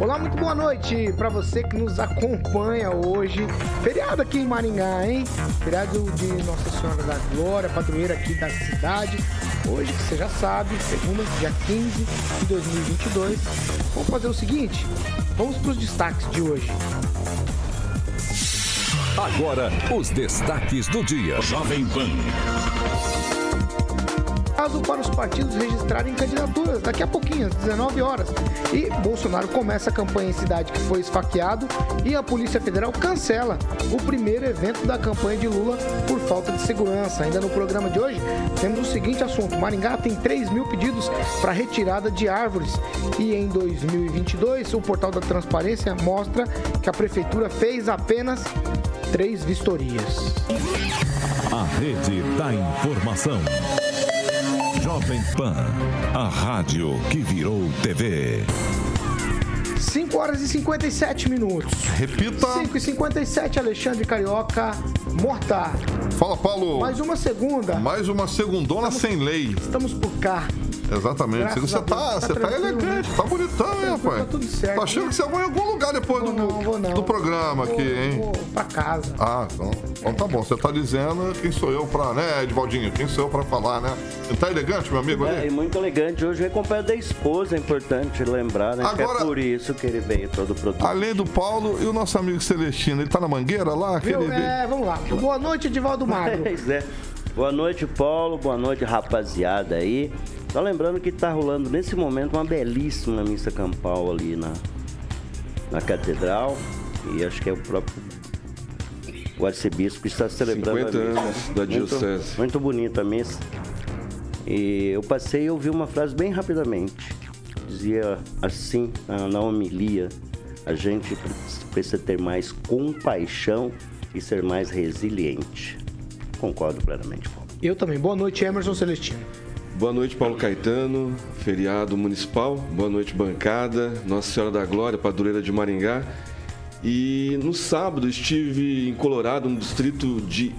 Olá, muito boa noite para você que nos acompanha hoje. Feriado aqui em Maringá, hein? Feriado de Nossa Senhora da Glória, padroeira aqui da cidade. Hoje, você já sabe, segunda, dia 15 de 2022. Vamos fazer o seguinte: vamos para os destaques de hoje. Agora, os destaques do dia. Jovem Pan prazo para os partidos registrarem candidaturas daqui a pouquinho, às 19 horas. E Bolsonaro começa a campanha em cidade que foi esfaqueado e a Polícia Federal cancela o primeiro evento da campanha de Lula por falta de segurança. Ainda no programa de hoje, temos o seguinte assunto: Maringá tem 3 mil pedidos para retirada de árvores. E em 2022, o portal da transparência mostra que a prefeitura fez apenas três vistorias. A rede da informação. Jovem Pan, a rádio que virou TV. 5 horas e 57 minutos. Repita. 5 e 57, Alexandre Carioca, mortar. Fala, Paulo. Mais uma segunda. Mais uma segundona estamos, sem lei. Estamos por cá. Exatamente. Você tá, tá, você tá elegante, tá bonitão, hein, rapaz? Tá tudo certo. Tô achando que você vai em algum lugar depois vou do, não, vou não. do programa vou, aqui, hein? Vou pra casa. Ah, então, então tá bom. Você tá dizendo quem sou eu pra, né, Edvaldinho? Quem sou eu pra falar, né? Você tá elegante, meu amigo? É, ali? muito elegante. Hoje é acompanhado da esposa, é importante lembrar, né? Agora, que é por isso que ele veio todo produto. Além do Paulo e o nosso amigo Celestino, ele tá na mangueira lá? Viu? Aquele... É, vamos lá. Boa noite, Edivaldo Magro. Pois é. Boa noite, Paulo. Boa noite, rapaziada aí. Só lembrando que está rolando nesse momento uma belíssima missa campal ali na, na catedral. E acho que é o próprio o arcebispo que está celebrando 50 anos da diocese. Muito, muito bonita a missa. E eu passei e ouvi uma frase bem rapidamente. Dizia assim na homilia: a gente precisa ter mais compaixão e ser mais resiliente. Concordo plenamente, Paulo. Eu também. Boa noite, Emerson Celestino. Boa noite, Paulo Caetano, feriado municipal. Boa noite, bancada. Nossa Senhora da Glória, padroeira de Maringá. E no sábado estive em Colorado, no distrito de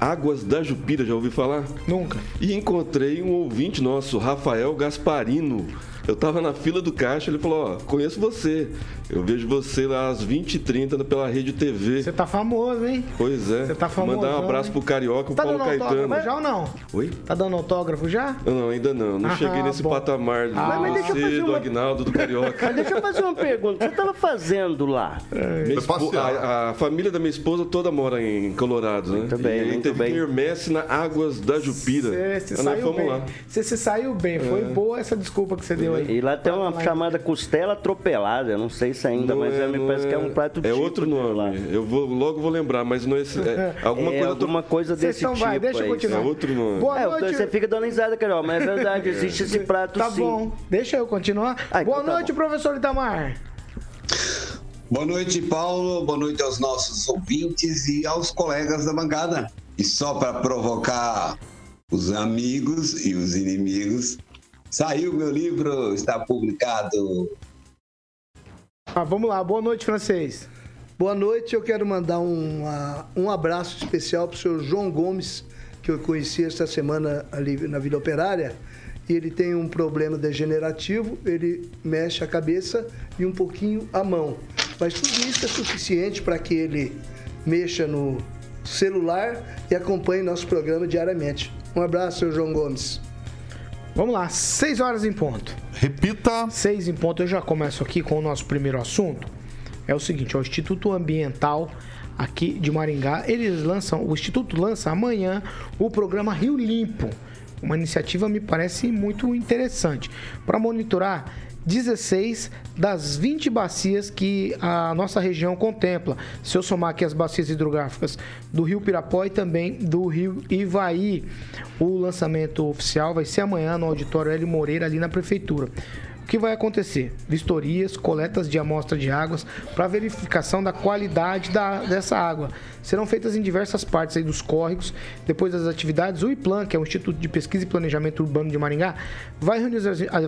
Águas da Jupira, já ouviu falar? Nunca. E encontrei um ouvinte nosso, Rafael Gasparino. Eu tava na fila do caixa, ele falou, ó, conheço você. Eu vejo você lá às 20h30 pela Rede TV. Você tá famoso, hein? Pois é. Você tá famoso. Mandar um abraço pro Carioca, o tá Paulo dando Caetano. autógrafo já ou não? Oi? Tá dando autógrafo já? Não, não ainda não. Não Ah, cheguei nesse bom. patamar do Ah, mas deixa eu você, fazer do uma- Agnaldo, do Carioca. Mas deixa eu fazer uma pergunta. O que você estava fazendo lá? Foi espo- a, a família da minha esposa toda mora em Colorado, né? Muito bem, e muito teve bem. quermesse na Águas da Jupira. Você nós saiu fomos bem. lá. Você se saiu bem. Foi boa essa desculpa que você deu aí. E lá tem uma chamada costela atropelada. Eu não sei se ainda, Não mas é- me parece que é um prato É outro nome. lá. Eu vou, logo vou lembrar, mas não é, esse- é alguma é coisa. alguma coisa desse tipo. vai, deixa eu continuar. É outro nome. Boa É, noite. você fica dando risada, Carol, mas é verdade, existe esse prato Tá sim. bom, deixa eu continuar. Ah, então Boa tá noite, bom. professor Itamar. Boa noite, Paulo. Boa noite aos nossos ouvintes e aos colegas da bancada. E só para provocar os amigos e os inimigos, saiu meu livro, está publicado. Ah, vamos lá, boa noite, francês. Boa noite, eu quero mandar um, ah, um abraço especial para o senhor João Gomes, que eu conheci esta semana ali na Vila Operária. E ele tem um problema degenerativo, ele mexe a cabeça e um pouquinho a mão. Mas tudo isso é suficiente para que ele mexa no celular e acompanhe nosso programa diariamente. Um abraço, senhor João Gomes. Vamos lá, seis horas em ponto. Repita. Seis em ponto, eu já começo aqui com o nosso primeiro assunto. é o seguinte, ó, o Instituto Ambiental aqui de Maringá, eles lançam, o Instituto lança amanhã o programa Rio Limpo. Uma iniciativa me parece muito interessante para monitorar 16 das 20 bacias que a nossa região contempla. Se eu somar aqui as bacias hidrográficas do Rio Pirapó e também do Rio Ivaí. O lançamento oficial vai ser amanhã no auditório Hélio Moreira, ali na prefeitura que vai acontecer? Vistorias, coletas de amostra de águas para verificação da qualidade da, dessa água. Serão feitas em diversas partes aí dos córregos. Depois das atividades, o IPLAN, que é o Instituto de Pesquisa e Planejamento Urbano de Maringá, vai reunir,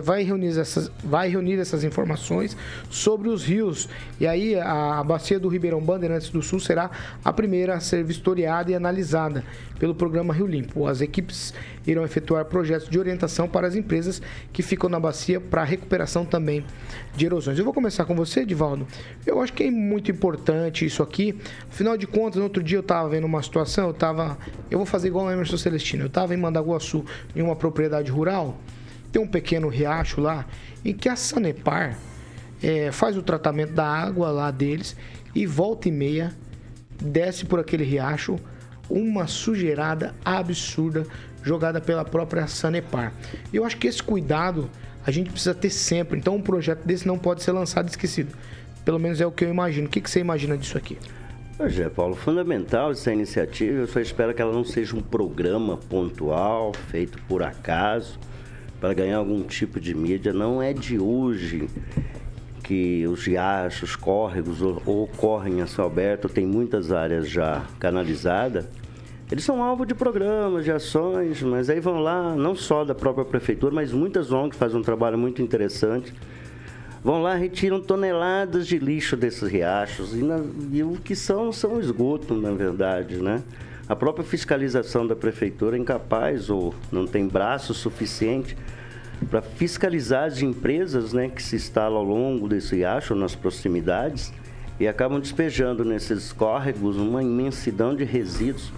vai reunir, essas, vai reunir essas informações sobre os rios. E aí a bacia do Ribeirão Bandeirantes do Sul será a primeira a ser vistoriada e analisada pelo programa Rio Limpo. As equipes irão efetuar projetos de orientação para as empresas que ficam na bacia para recuperação também de erosões. Eu vou começar com você, Divaldo. Eu acho que é muito importante isso aqui. Afinal de contas, no outro dia eu estava vendo uma situação, eu estava. Eu vou fazer igual o Emerson Celestino. Eu estava em Mandaguaçu, em uma propriedade rural. Tem um pequeno riacho lá, em que a Sanepar é, faz o tratamento da água lá deles e volta e meia desce por aquele riacho uma sujeirada absurda jogada pela própria Sanepar. Eu acho que esse cuidado a gente precisa ter sempre. Então, um projeto desse não pode ser lançado esquecido. Pelo menos é o que eu imagino. O que, você imagina disso aqui? Pois Paulo, fundamental essa iniciativa. Eu só espero que ela não seja um programa pontual, feito por acaso, para ganhar algum tipo de mídia. Não é de hoje que os riachos, córregos ocorrem a céu aberto, tem muitas áreas já canalizadas eles são alvo de programas, de ações, mas aí vão lá, não só da própria prefeitura, mas muitas ONGs fazem um trabalho muito interessante. Vão lá, retiram toneladas de lixo desses riachos. E, na, e o que são, são esgoto, na verdade, né? A própria fiscalização da prefeitura é incapaz ou não tem braço suficiente para fiscalizar as empresas né, que se instalam ao longo desse riacho, nas proximidades, e acabam despejando nesses córregos uma imensidão de resíduos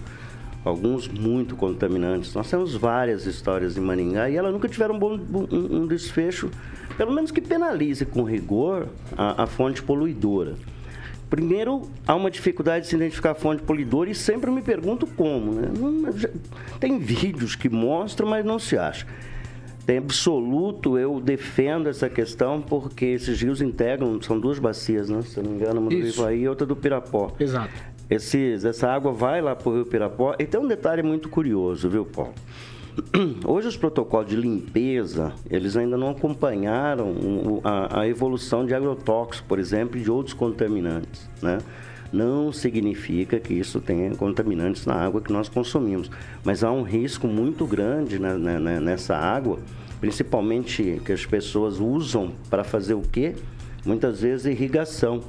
alguns muito contaminantes. Nós temos várias histórias em Maringá e elas nunca tiveram um, bom, um, um desfecho, pelo menos que penalize com rigor a, a, fonte poluidora. Primeiro, há uma dificuldade de se identificar a fonte poluidora e sempre me pergunto como. Né? Tem vídeos que mostram, mas não se acha. Tem absoluto, eu defendo essa questão porque esses rios integram, são duas bacias, né? Se não me engano, uma do Ivaí e outra do Pirapó. Exato esses, essa água vai lá para o Rio Pirapó. E tem um detalhe muito curioso, viu, Paulo? Hoje os protocolos de limpeza, eles ainda não acompanharam a, a evolução de agrotóxicos, por exemplo, e de outros contaminantes, né? Não significa que isso tenha contaminantes na água que nós consumimos, mas há um risco muito grande nessa água, principalmente que as pessoas usam para fazer o quê? Muitas vezes irrigação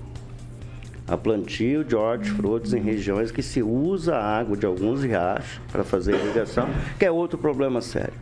a plantio de hortifrutos em regiões que se usa a água de alguns riachos para fazer irrigação, que é outro problema sério.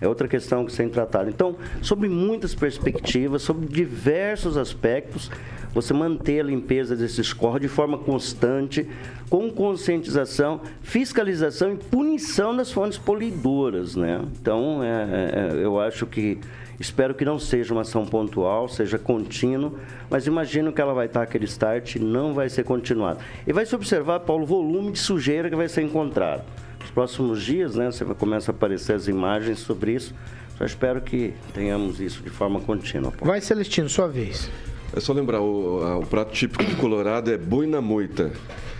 É outra questão que tem tratado. Então, sobre muitas perspectivas, sobre diversos aspectos, você manter a limpeza desses corpos de forma constante, com conscientização, fiscalização e punição das fontes poluidoras, né? Então, é, é, é eu acho que Espero que não seja uma ação pontual, seja contínua, mas imagino que ela vai estar aquele start e não vai ser continuada. E vai se observar, Paulo, o volume de sujeira que vai ser encontrado. Nos próximos dias, né, você vai começar a aparecer as imagens sobre isso. Só espero que tenhamos isso de forma contínua. Paulo. Vai, Celestino, sua vez. É só lembrar, o, o prato típico de Colorado é boi na moita.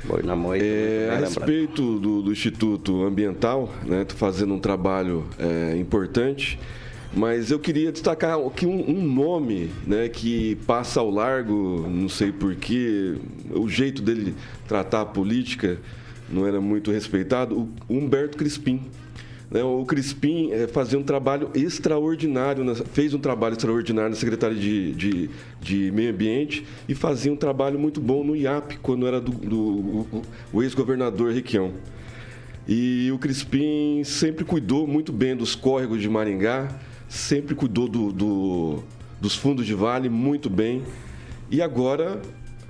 Boi na moita. É, a respeito do, do, Instituto Ambiental, né, fazendo um trabalho é, importante. Mas eu queria destacar aqui um, um, nome né, que passa ao largo, não sei porquê, o jeito dele tratar a política não era muito respeitado, o Humberto Crispim. Né, o Crispim é, fazia um trabalho extraordinário, fez um trabalho extraordinário na Secretaria de, de, de, Meio Ambiente e fazia um trabalho muito bom no IAP, quando era do, do o ex-governador Requião. E o Crispim sempre cuidou muito bem dos córregos de Maringá, sempre cuidou do, do, dos fundos de vale muito bem. E agora,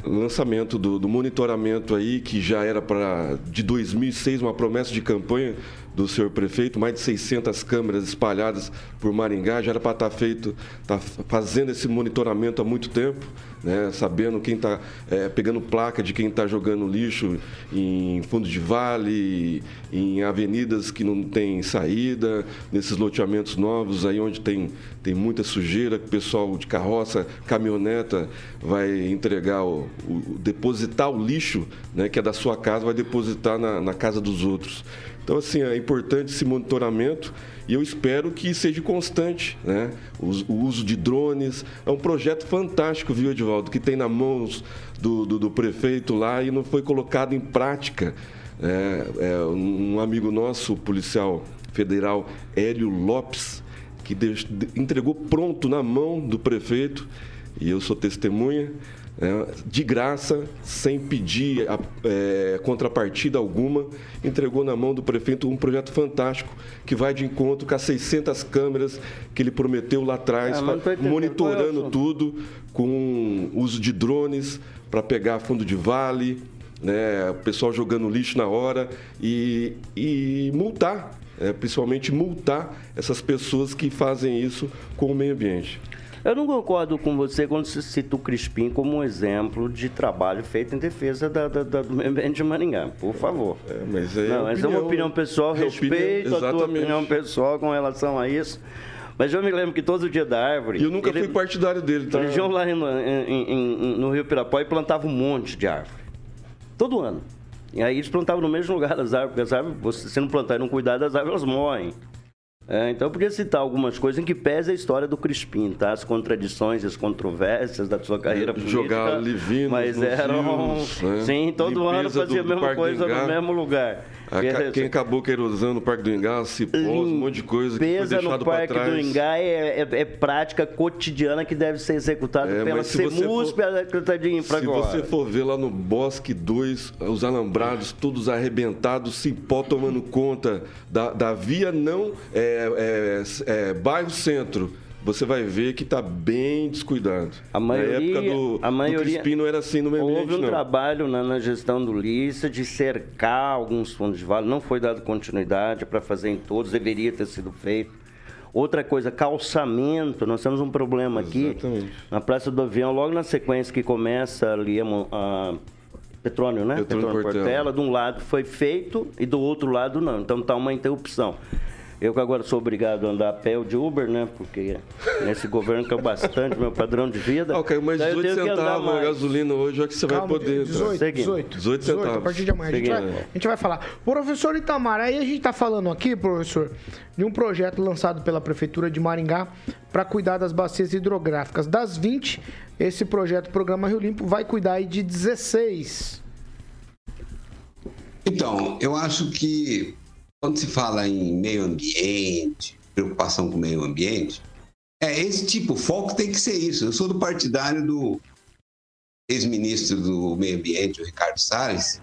lançamento do, do monitoramento aí, que já era para de 2006 uma promessa de campanha do senhor prefeito, mais de 600 câmeras espalhadas por Maringá, já era para estar tá feito, tá fazendo esse monitoramento há muito tempo, né, sabendo quem está é, pegando placa de quem está jogando lixo em fundo de vale, em avenidas que não tem saída, nesses loteamentos novos aí onde tem, tem muita sujeira, que o pessoal de carroça, caminhoneta vai entregar, o, o depositar o lixo, né, que é da sua casa, vai depositar na, na casa dos outros. Então, assim, é importante esse monitoramento e eu espero que seja constante, né? O, uso de drones. É um projeto fantástico, viu, Edivaldo, que tem na mãos do, do, do prefeito lá e não foi colocado em prática. É, é, um amigo nosso, policial federal Hélio Lopes, que entregou pronto na mão do prefeito, e eu sou testemunha, de graça, sem pedir é, contrapartida alguma, entregou na mão do prefeito um projeto fantástico que vai de encontro com as 600 câmeras que ele prometeu lá atrás, é, monitorando é tudo com uso de drones para pegar fundo de vale, né, o pessoal jogando lixo na hora e, e multar, é, principalmente multar essas pessoas que fazem isso com o meio ambiente. Eu não concordo com você quando você cita o Crispim como um exemplo de trabalho feito em defesa da, da, da do meio ambiente de Maringá, por favor. É, mas é, não, mas é uma opinião pessoal, é respeito opinião, a tua opinião pessoal com relação a isso. Mas eu me lembro que todo dia da árvore. E eu nunca ele, fui partidário dele, tá? Eles iam lá em, em, em, no Rio Pirapó e plantavam um monte de árvore. Todo ano. E aí eles plantavam no mesmo lugar das árvores, porque as árvores, você, se não plantar e não cuidar das árvores, elas morrem. É, então eu podia citar algumas coisas em que pesa a história do Crispim, tá? As contradições, as controvérsias da sua carreira política. Jogar livinos Mas eram. Rios, né? Sim, todo Limpeza ano fazia do, a mesma coisa no mesmo lugar. A, quem acabou que era usando o Parque do Ingá, cipós, um monte de coisa que foi deixado no Parque do Ingá é, é, é, prática cotidiana que deve ser executada é, pela CEMUS, pela Secretaria de Infra Se você for ver lá no Bosque 2, os alambrados todos arrebentados, cipó tomando conta da, da via não é, é, é bairro centro você vai ver que está bem descuidado. A maioria, na época do, a maioria, do Crispim não era assim no meio ambiente, Houve um não. trabalho na, na, gestão do Lissa de cercar alguns fundos de vale, não foi dado continuidade para fazer em todos, deveria ter sido feito. Outra coisa, calçamento. Nós temos um problema aqui Exatamente. na Praça do Avião, logo na sequência que começa ali a, a Petrônio, né? Petrônio, Petrônio Portela. Portela. De um lado foi feito e do outro lado não. Então está uma interrupção. Eu que agora sou obrigado a andar a pé ou de Uber, né? Porque nesse governo caiu bastante meu padrão de vida. Caiu mais 18 centavos a gasolina hoje, é que você Calma, vai poder. 18, 18, 18, centavos. a partir de amanhã. A gente, vai, a gente vai falar. Professor Itamar, aí a gente está falando aqui, professor, de um projeto lançado pela Prefeitura de Maringá para cuidar das bacias hidrográficas. Das 20, esse projeto, Programa Rio Limpo, vai cuidar aí de 16. Então, eu acho que quando se fala em meio ambiente, preocupação com o meio ambiente, é esse tipo, o foco tem que ser isso. Eu sou do partidário do ex-ministro do Meio Ambiente, o Ricardo Salles,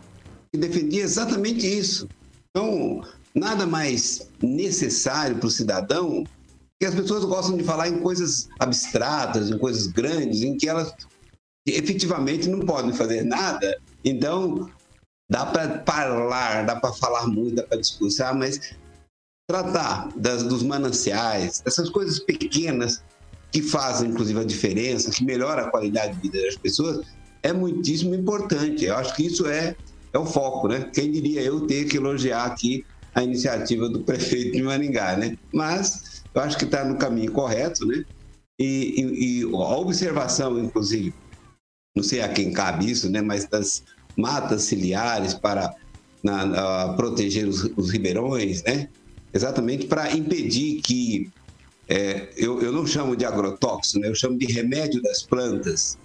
que defendia exatamente isso. Então, nada mais necessário para o cidadão que as pessoas gostam de falar em coisas abstratas, em coisas grandes, em que elas efetivamente não podem fazer nada. Então, Dá para falar, dá para falar muito, dá para discursar, mas tratar das, dos mananciais, essas coisas pequenas que fazem, inclusive, a diferença, que melhora a qualidade de vida das pessoas, é muitíssimo importante. Eu acho que isso é, é o foco, né? Quem diria eu ter que elogiar aqui a iniciativa do prefeito de Maringá, né? Mas eu acho que está no caminho correto, né? E, e, e, a observação, inclusive, não sei a quem cabe isso, né? Mas das matas ciliares para na, na, proteger os, os, ribeirões, né? Exatamente para impedir que é, eu, eu não chamo de agrotóxico, né? eu chamo de remédio das plantas.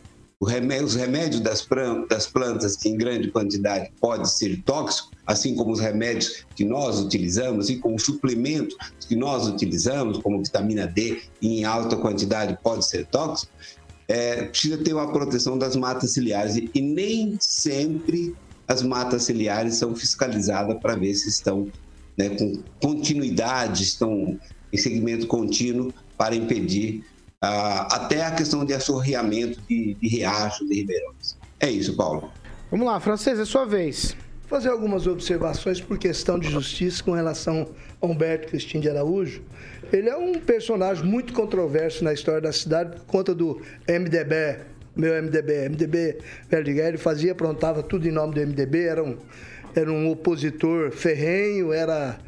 Remédio, os remédios das, das plantas, que em grande quantidade pode ser tóxico, assim como os remédios que nós utilizamos, e como os suplementos que nós utilizamos, como vitamina D, em alta quantidade pode ser tóxico, é, precisa ter uma proteção das matas ciliares e, nem sempre as matas ciliares são fiscalizadas para ver se estão né, com continuidade, estão em segmento contínuo para impedir ah, até a questão de assorreamento de, de riachos, de ribeirões. É isso, Paulo. Vamos lá, Francês, é sua vez. fazer algumas observações por questão de justiça com relação a Humberto Cristina de Araújo. Ele é um personagem muito controverso na história da cidade por conta do MDB, meu MDB, MDB Verdigão, ele fazia, aprontava tudo em nome do MDB, era um, era um opositor ferrenho, era.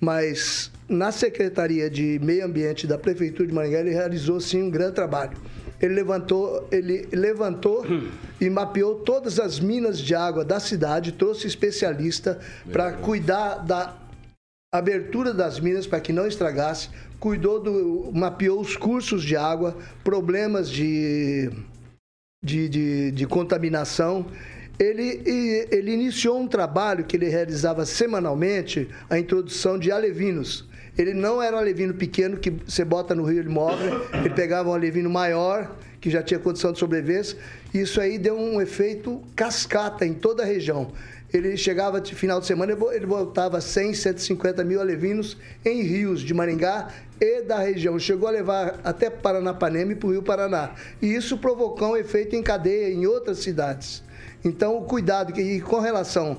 Mas na Secretaria de Meio Ambiente da Prefeitura de Maringá, ele realizou sim um grande trabalho. Ele levantou, ele levantou e mapeou todas as minas de água da cidade, trouxe especialista para cuidar da abertura das minas para que não estragasse, cuidou do, mapeou os cursos de água, problemas de, de, de, de contaminação. Ele, ele iniciou um trabalho que ele realizava semanalmente, a introdução de alevinos. Ele não era um alevino pequeno que você bota no rio ele morre, ele pegava um alevino maior, que já tinha condição de sobrevivência. Isso aí deu um efeito cascata em toda a região ele chegava de final de semana, ele voltava 100, 150 mil alevinos em rios de Maringá e da região. Chegou a levar até Paranapanema e para o Rio Paraná. E isso provocou um efeito em cadeia em outras cidades. Então, o cuidado, e com relação,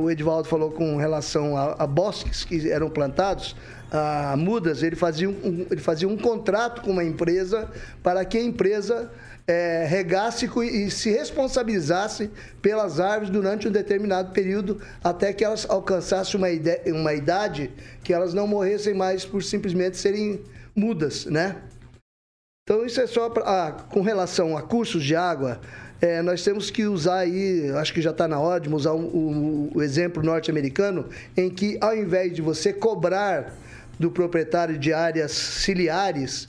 o Edvaldo falou com relação a, a bosques que eram plantados, a mudas, ele fazia um, ele fazia um contrato com uma empresa para que a empresa é, regasse e se responsabilizasse pelas árvores durante um determinado período, até que elas alcançassem uma, uma idade que elas não morressem mais por simplesmente serem mudas, né? Então isso é só pra, ah, com relação a cursos de água. É, nós temos que usar aí, acho que já está na hora de usar o, o, o exemplo norte-americano, em que ao invés de você cobrar do proprietário de áreas ciliares,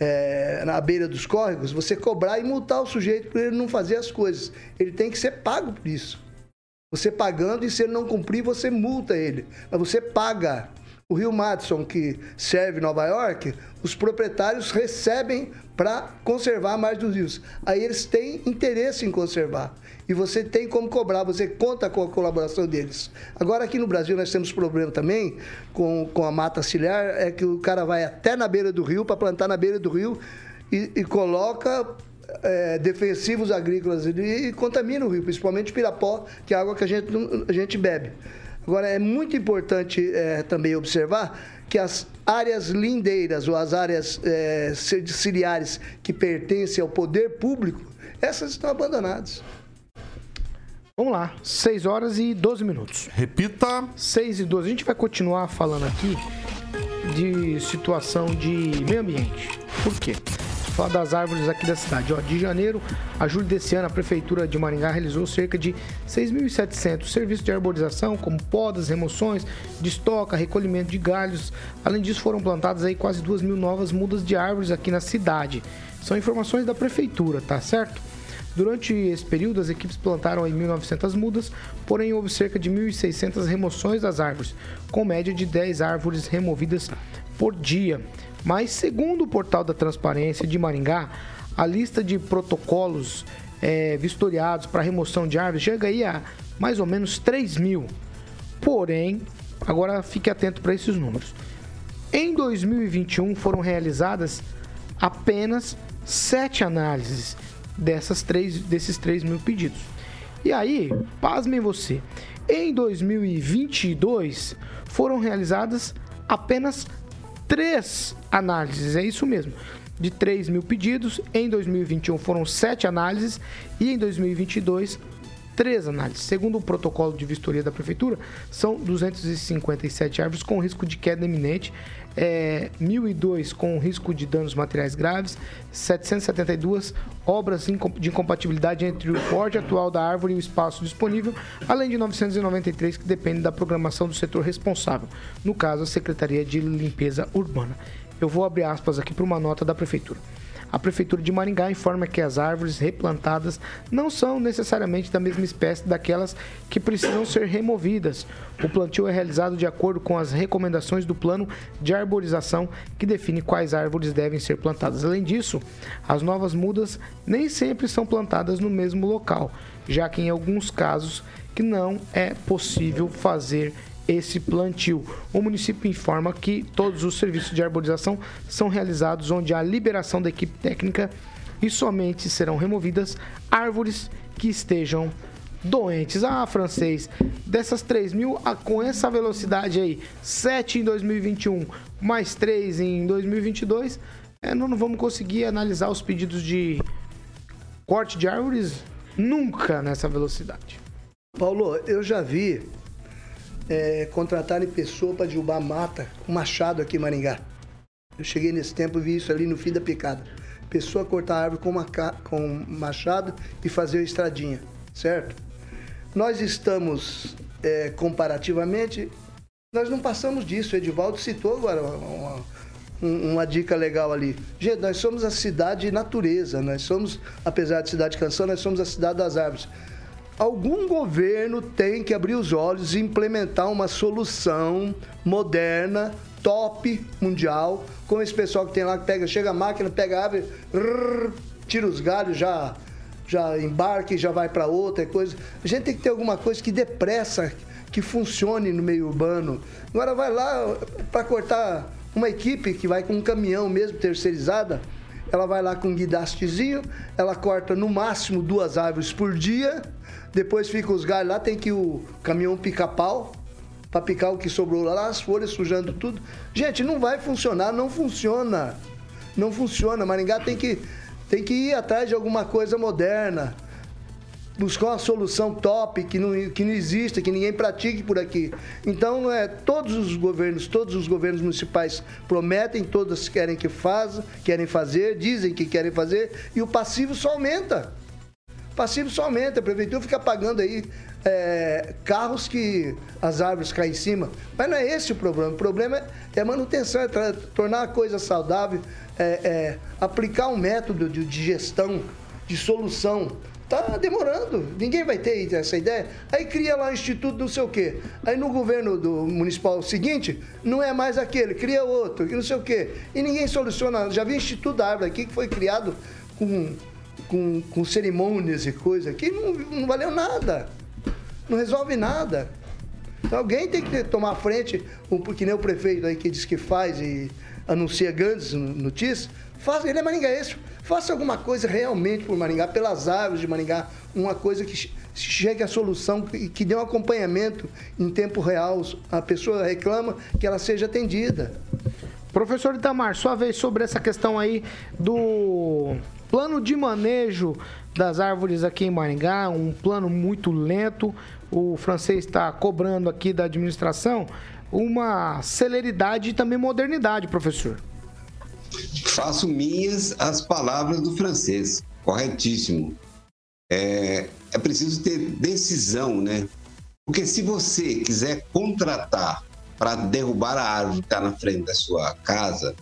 é, na beira dos córregos, você cobrar e multar o sujeito por ele não fazer as coisas. Ele tem que ser pago por isso. Você pagando e se ele não cumprir, você multa ele. Mas você paga. O Rio Madison, que serve Nova York, os proprietários recebem para conservar mais dos rios. Aí eles têm interesse em conservar e você tem como cobrar, você conta com a colaboração deles. Agora, aqui no Brasil, nós temos problema também com, com a mata ciliar, é que o cara vai até na beira do rio para plantar na beira do rio e, e coloca é, defensivos agrícolas e, e, contamina o rio, principalmente Pirapó, que é água que a gente, a gente bebe. Agora, é muito importante é, também observar que as áreas lindeiras ou as áreas é, ciliares que pertencem ao poder público, essas estão abandonadas. Vamos lá, 6 horas e 12 minutos. Repita. 6 e 12. A gente vai continuar falando aqui de situação de meio ambiente. Por quê? Falar das árvores aqui da cidade. Ó, de janeiro a julho desse ano, a Prefeitura de Maringá realizou cerca de 6.700 serviços de arborização, como podas, remoções, destoca, recolhimento de galhos. Além disso, foram plantadas aí quase 2 mil novas mudas de árvores aqui na cidade. São informações da Prefeitura, tá certo? Durante esse período, as equipes plantaram em 1.900 mudas, porém houve cerca de 1.600 remoções das árvores, com média de 10 árvores removidas por dia. Mas, segundo o portal da Transparência de Maringá, a lista de protocolos é, vistoriados para remoção de árvores chega aí a mais ou menos 3 mil. Porém, agora fique atento para esses números. Em 2021 foram realizadas apenas sete análises dessas três, desses 3 mil pedidos. E aí, pasmem você, em 2022 foram realizadas apenas três análises, é isso mesmo. De 3 mil pedidos, em 2021 foram sete análises e em 2022 três análises. Segundo o protocolo de vistoria da prefeitura, são 257 árvores com risco de queda iminente é, 1.002 com risco de danos materiais graves, 772 obras de incompatibilidade entre o porte atual da árvore e o espaço disponível, além de 993 que dependem da programação do setor responsável, no caso a Secretaria de Limpeza Urbana. Eu vou abrir aspas aqui para uma nota da Prefeitura. A Prefeitura de Maringá informa que as árvores replantadas não são necessariamente da mesma espécie daquelas que precisam ser removidas. O plantio é realizado de acordo com as recomendações do plano de arborização que define quais árvores devem ser plantadas. Além disso, as novas mudas nem sempre são plantadas no mesmo local, já que em alguns casos que não é possível fazer esse plantio. O município informa que todos os serviços de arborização são realizados onde há liberação da equipe técnica e somente serão removidas árvores que estejam doentes. Ah, francês, dessas 3 mil, ah, com essa velocidade aí, 7 em 2021, mais 3 em 2022, é, não, não vamos conseguir analisar os pedidos de corte de árvores nunca nessa velocidade. Paulo, eu já vi é, contratarem pessoa para derrubar mata com machado aqui em Maringá. Eu cheguei nesse tempo e vi isso ali no fim da picada. Pessoa cortar árvore com, com machado e fazer estradinha, certo? Nós estamos, é, comparativamente, nós não passamos disso. O Edivaldo citou agora uma, uma, uma, dica legal ali. Gente, nós somos a cidade natureza, nós somos, apesar de cidade canção, nós somos a cidade das árvores algum governo tem que abrir os olhos e implementar uma solução moderna, top, mundial, com esse pessoal que tem lá que pega, chega a máquina, pega a árvore, rrr, tira os galhos, já já embarca e já vai para outra coisa. A gente tem que ter alguma coisa que depressa, que funcione no meio urbano. Agora vai lá para cortar uma equipe que vai com um caminhão mesmo terceirizada, ela vai lá com um guidastezinho, ela corta no máximo duas árvores por dia depois fica os galhos lá, tem que o caminhão picar pau para picar o que sobrou lá, as folhas sujando tudo. Gente, não vai funcionar, não funciona. Não funciona. Maringá tem que, tem que ir atrás de alguma coisa moderna. Buscar uma solução top que não, que não exista, que ninguém pratique por aqui. Então, é, todos os governos, todos os governos municipais prometem, todos querem que façam, querem fazer, dizem que querem fazer, e o passivo só aumenta passivo só aumenta. A prefeitura fica pagando aí é, carros que as árvores caem em cima. Mas não é esse o problema. O problema é, é manutenção, é tornar a coisa saudável, é, é, aplicar um método de, de gestão, de solução. Tá demorando, ninguém vai ter essa ideia. Aí cria lá o instituto não sei o quê. Aí no governo do municipal seguinte, não é mais aquele, cria outro, e não sei o quê. E ninguém soluciona. Já vi Instituto da Árvore aqui que foi criado com com, com cerimônias e coisa que não, não valeu nada. Não resolve nada. Então alguém tem que tomar frente, porque nem o prefeito aí que diz que faz e anuncia grandes notícias, faça, ele é maringaense, faça alguma coisa realmente por Maringá, pelas árvores de Maringá, uma coisa que chegue à solução, que, que dê um acompanhamento em tempo real, a pessoa reclama que ela seja atendida. Professor Itamar, sua vez sobre essa questão aí do plano de manejo das árvores aqui em Maringá, um plano muito lento. O francês está cobrando aqui da administração uma celeridade e também modernidade, professor. Faço minhas as palavras do francês, corretíssimo. É, é preciso ter decisão, né? Porque se você quiser contratar para derrubar a árvore que está na frente da sua casa,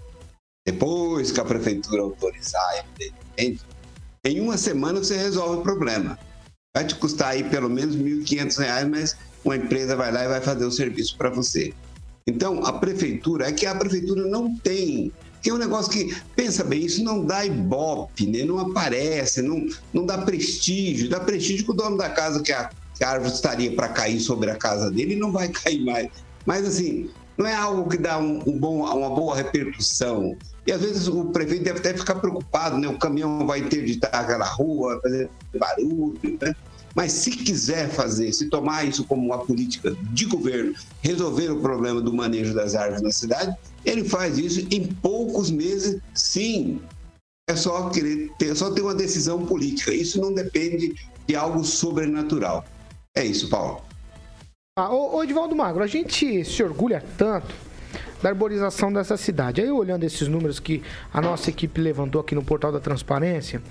depois que a prefeitura autorizar, em uma semana você resolve o problema. Vai te custar aí pelo menos R$ 1.500, mas uma empresa vai lá e vai fazer o serviço para você. Então, a prefeitura, é que a prefeitura não tem que é um negócio que, pensa bem, isso não dá ibope, né? não aparece, não, não dá prestígio. Dá prestígio que o dono da casa, que a, que a árvore estaria para cair sobre a casa dele, não vai cair mais. Mas, assim, não é algo que dá um, um bom, uma boa repercussão. E às vezes o prefeito deve até ficar preocupado, né? O caminhão vai interditar aquela rua, fazer barulho, né? Mas se quiser fazer, se tomar isso como uma política de governo, resolver o problema do manejo das árvores na cidade, ele faz isso em poucos meses, sim. É só querer ter, só ter uma decisão política. Isso não depende de algo sobrenatural. É isso, Paulo. Ah, ô, ô Magro, a gente se orgulha tanto da arborização dessa cidade. Aí, olhando esses números que a nossa equipe levantou aqui no portal da transparência,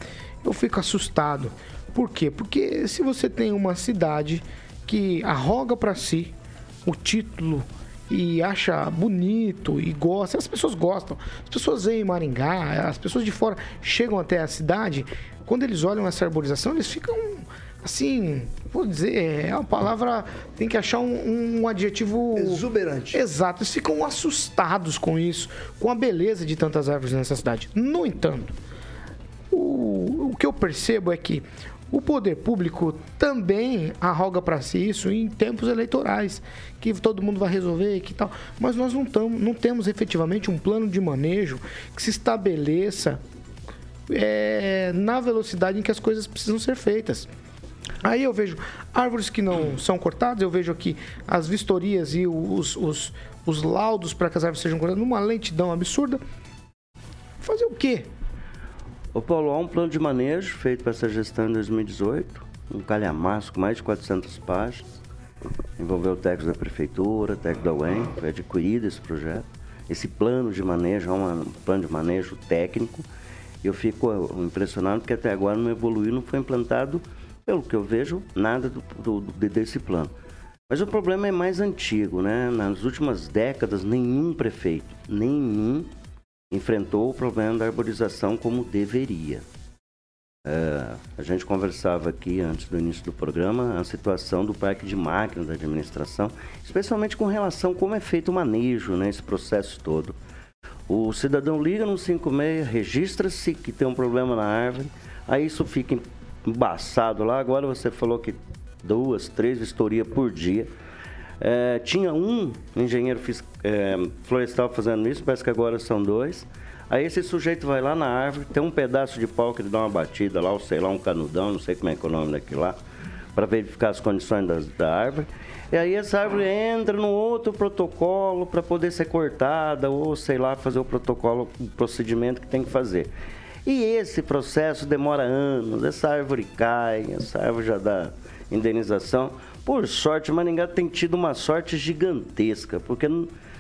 eu fico assustado. Por quê? Porque se você tem uma cidade que arroga para si o título e acha bonito e gosta, as pessoas gostam. As pessoas vêm em Maringá, as pessoas de fora chegam até a cidade, quando eles olham essa arborização, eles ficam assim, vou dizer, é uma palavra, tem que achar um, um, adjetivo... Exuberante. Exato, eles ficam assustados com isso, com a beleza de tantas árvores nessa cidade. No entanto, o, o que eu percebo é que o poder público também arroga para si isso em tempos eleitorais, que todo mundo vai resolver que tal. Mas nós não, tamo, não temos efetivamente um plano de manejo que se estabeleça é, na velocidade em que as coisas precisam ser feitas. Aí eu vejo árvores que não são cortadas, eu vejo aqui as vistorias e os, os, os laudos para que as árvores sejam cortadas numa lentidão absurda. Fazer o quê? Ô Paulo, há um plano de manejo feito para essa gestão em 2018, um calhamaço com mais de 400 páginas. Envolveu o técnico da prefeitura, técnico da UEM, foi adquirido esse projeto. Esse plano de manejo é um plano de manejo técnico. Eu fico impressionado porque até agora não evoluiu, não foi implantado, pelo que eu vejo, nada do, do, desse plano. Mas o problema é mais antigo, né? Nas últimas décadas, nenhum prefeito, nenhum, enfrentou o problema da arborização como deveria. É, a gente conversava aqui antes do início do programa a situação do parque de máquinas da administração, especialmente com relação a como é feito o manejo, né, esse processo todo. O cidadão liga no 56, registra-se que tem um problema na árvore, aí isso fica embaçado lá. Agora você falou que duas, três vistorias por dia. É, tinha um engenheiro é, florestal fazendo isso, parece que agora são dois. Aí esse sujeito vai lá na árvore, tem um pedaço de pau que ele dá uma batida lá, ou sei lá, um canudão, não sei como é que é o nome daquilo lá, para verificar as condições das, da árvore. E aí essa árvore entra num outro protocolo para poder ser cortada, ou sei lá, fazer o protocolo, o procedimento que tem que fazer. E esse processo demora anos, essa árvore cai, essa árvore já dá indenização. Por sorte, Maringá tem tido uma sorte gigantesca, porque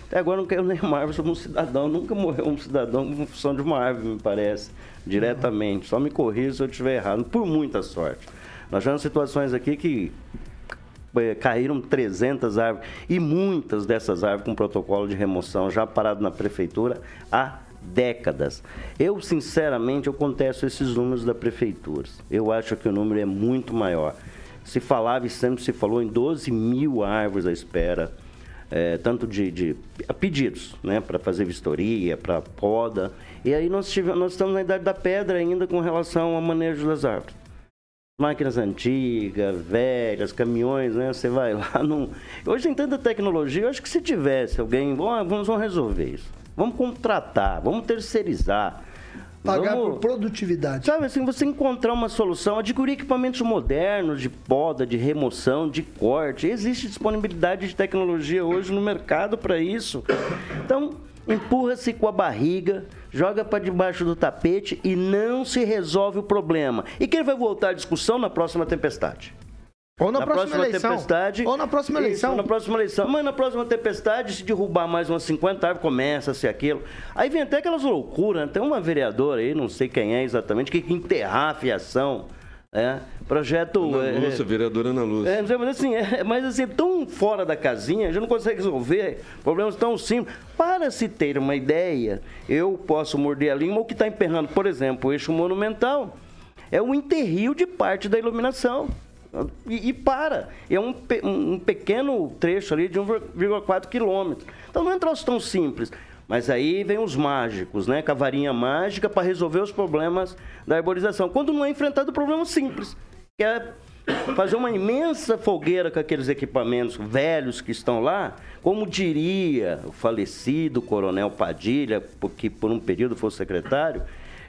até agora não caiu nenhuma árvore sobre um cidadão. Nunca morreu um cidadão em função de uma árvore, me parece, diretamente. Só me corrija se eu estiver errado, por muita sorte. Nós tivemos situações aqui que é, caíram 300 árvores e muitas dessas árvores com protocolo de remoção já parado na prefeitura há décadas. Eu, sinceramente, eu contesto esses números da prefeitura. Eu acho que o número é muito maior. Se falava e sempre se falou em 12 mil árvores à espera é, tanto de, de, pedidos, né, para fazer vistoria, para poda. E aí nós, tivemos, nós estamos na idade da pedra ainda com relação ao manejo das árvores. Máquinas antigas, velhas, caminhões, né? Você vai lá. Não... Hoje tem tanta tecnologia, eu acho que se tivesse alguém, vamos, vamos resolver isso. Vamos contratar, vamos terceirizar. Pagar Vamos, por produtividade. Sabe assim, você encontrar uma solução, adquirir equipamentos modernos de poda, de remoção, de corte. Existe disponibilidade de tecnologia hoje no mercado para isso. Então, empurra-se com a barriga, joga para debaixo do tapete e não se resolve o problema. E quem vai voltar à discussão na próxima tempestade? Ou na, na próxima, próxima tempestade. Ou na próxima eleição. Isso, na próxima eleição. Mas na próxima tempestade, se derrubar mais umas 50 árvores, começa a ser aquilo. Aí vem até aquelas loucuras, né? Tem uma vereadora aí, não sei quem é exatamente, que quer enterrar a fiação. É, projeto. Ana é, Lúcia, é, vereadora Ana Lúcia. É, mas assim, é, mas assim, tão fora da casinha, já não consegue resolver problemas tão simples. Para se ter uma ideia, eu posso morder a língua, o que está emperrando, por exemplo, o eixo monumental é o enterrio de parte da iluminação. E, e para. É um, um pequeno trecho ali de 1,4 quilômetros. Então não é um troço tão simples. Mas aí vem os mágicos, né? Com a varinha mágica para resolver os problemas da arborização. Quando não é enfrentado o problema simples, que é fazer uma imensa fogueira com aqueles equipamentos velhos que estão lá, como diria o falecido coronel Padilha, que por um período foi secretário,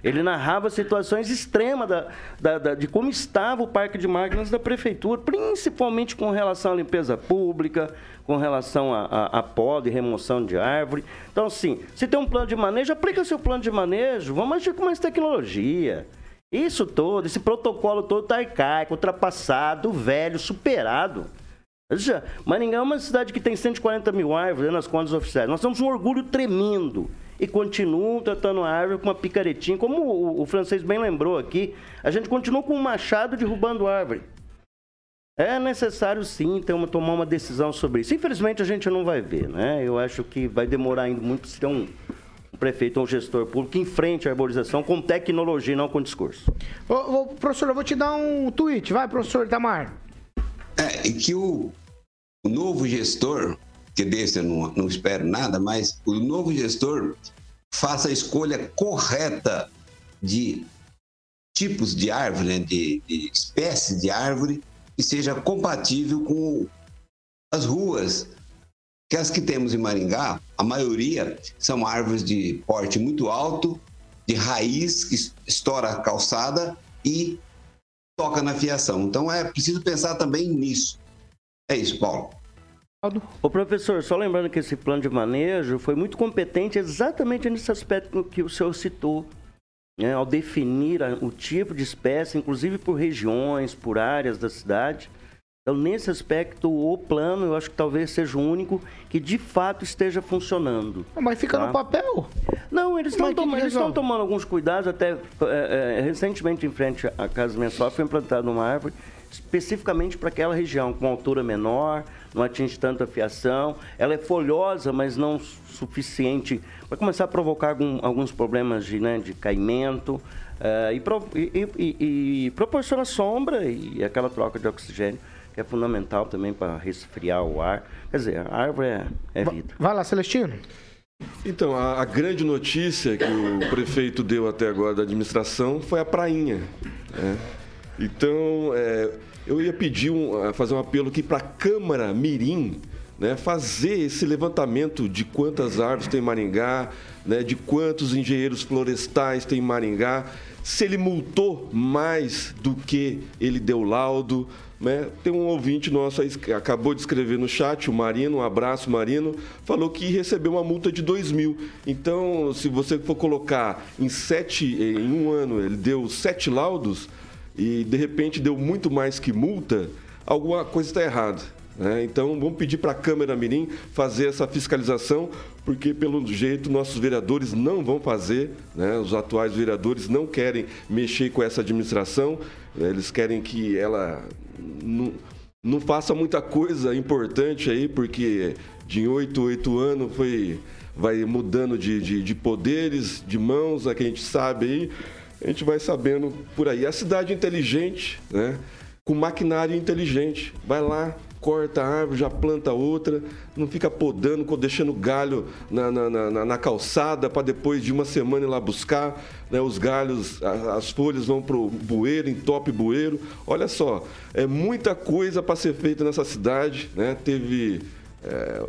ele narrava situações extremas da, da, da, de como estava o parque de máquinas da prefeitura, principalmente com relação à limpeza pública, com relação a, a, a poda e remoção de árvore. Então, assim, se tem um plano de manejo, aplica seu plano de manejo, vamos agir com mais tecnologia. Isso todo, esse protocolo todo está arcaico, ultrapassado, velho, superado. Veja, Maringá é uma cidade que tem 140 mil árvores nas contas oficiais. Nós temos um orgulho tremendo e continuam tratando a árvore com uma picaretinha, como o, o francês bem lembrou aqui, a gente continua com um machado derrubando árvore. É necessário sim ter uma, tomar uma decisão sobre isso. Infelizmente a gente não vai ver, né? Eu acho que vai demorar ainda muito se ter um, um prefeito ou um gestor público que enfrente a arborização com tecnologia, não com discurso. Ô, ô, professor, eu vou te dar um tweet. Vai, professor Itamar. É, que o, o novo gestor que desse eu não, não espero nada, mas o novo gestor faça a escolha correta de tipos de árvore, né, de, de espécies de árvore, e seja compatível com as ruas. Que as que temos em Maringá, a maioria são árvores de porte muito alto, de raiz que estoura a calçada e toca na fiação. Então é preciso pensar também nisso. É isso, Paulo. O professor, só lembrando que esse plano de manejo foi muito competente exatamente nesse aspecto que o senhor citou, né, ao definir o tipo de espécie, inclusive por regiões, por áreas da cidade. Então, nesse aspecto, o plano eu acho que talvez seja o único que de fato esteja funcionando. Mas fica tá? no papel? Não, eles estão tomando, tomando alguns cuidados. Até é, é, recentemente, em frente à casa minha sogra, foi implantada uma árvore especificamente para aquela região, com altura menor, não atinge tanta fiação. Ela é folhosa, mas não suficiente para começar a provocar algum, alguns problemas de, né, de caimento. Uh, e, pro, e, e, e proporciona sombra e aquela troca de oxigênio é fundamental também para resfriar o ar. Quer dizer, a árvore é, é vida. Vai lá, Celestino. Então, a, a, grande notícia que o prefeito deu até agora da administração foi a prainha. Né? Então, é, eu ia pedir, um, fazer um apelo aqui para a Câmara Mirim, né, fazer esse levantamento de quantas árvores tem em Maringá, né, de quantos engenheiros florestais tem em Maringá, se ele multou mais do que ele deu laudo, né? Tem um ouvinte nosso aí acabou de escrever no chat, o Marino, um abraço Marino, falou que recebeu uma multa de 2 mil. Então, se você for colocar em sete, em um ano, ele deu sete laudos e de repente deu muito mais que multa, alguma coisa está errada. Né? Então, vamos pedir para a Câmara Mirim fazer essa fiscalização, porque, pelo jeito, nossos vereadores não vão fazer, né? os atuais vereadores não querem mexer com essa administração, né? eles querem que ela não, não faça muita coisa importante aí, porque de oito, oito anos foi, vai mudando de, de, de poderes, de mãos, a que a gente sabe aí, a gente vai sabendo por aí. A cidade inteligente, né? com maquinário inteligente, vai lá, corta a árvore, já planta outra, não fica podando, deixando galho na, na, na, na calçada para depois de uma semana ir lá buscar. Né, os galhos, as folhas vão para o bueiro, entope bueiro. Olha só, é muita coisa para ser feita nessa cidade. Né? Teve é,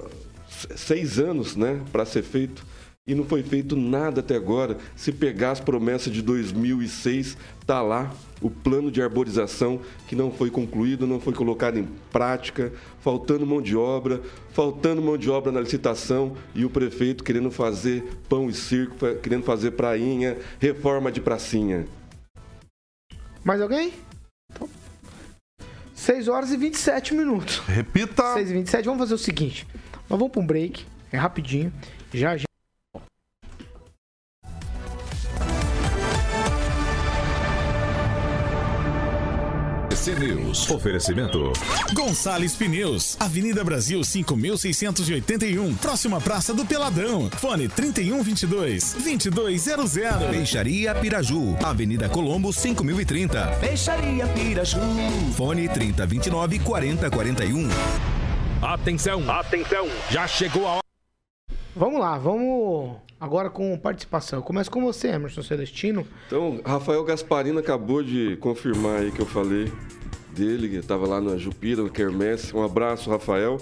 seis anos né, para ser feito e não foi feito nada até agora. Se pegar as promessas de 2006, tá lá o plano de arborização que não foi concluído, não foi colocado em prática, faltando mão de obra, faltando mão de obra na licitação e o prefeito querendo fazer pão e circo, querendo fazer prainha, reforma de pracinha. Mais alguém? Então, 6 horas e 27 minutos. Repita. 6 e 27. Vamos fazer o seguinte. Nós vamos para um break. É rapidinho. Já já. Oferecimento. Gonçalves Pneus, Avenida Brasil 5681, próxima Praça do Peladão. Fone 3122 2200. Peixaria Piraju, Avenida Colombo 5030. Peixaria Piraju. Fone 3029 4041. Atenção, atenção, já chegou a hora. Vamos lá, vamos agora com participação. Eu começo com você, Emerson Celestino. Então, Rafael Gasparino acabou de confirmar aí que eu falei dele, estava lá na Jupira, no Kermesse. Um abraço, Rafael.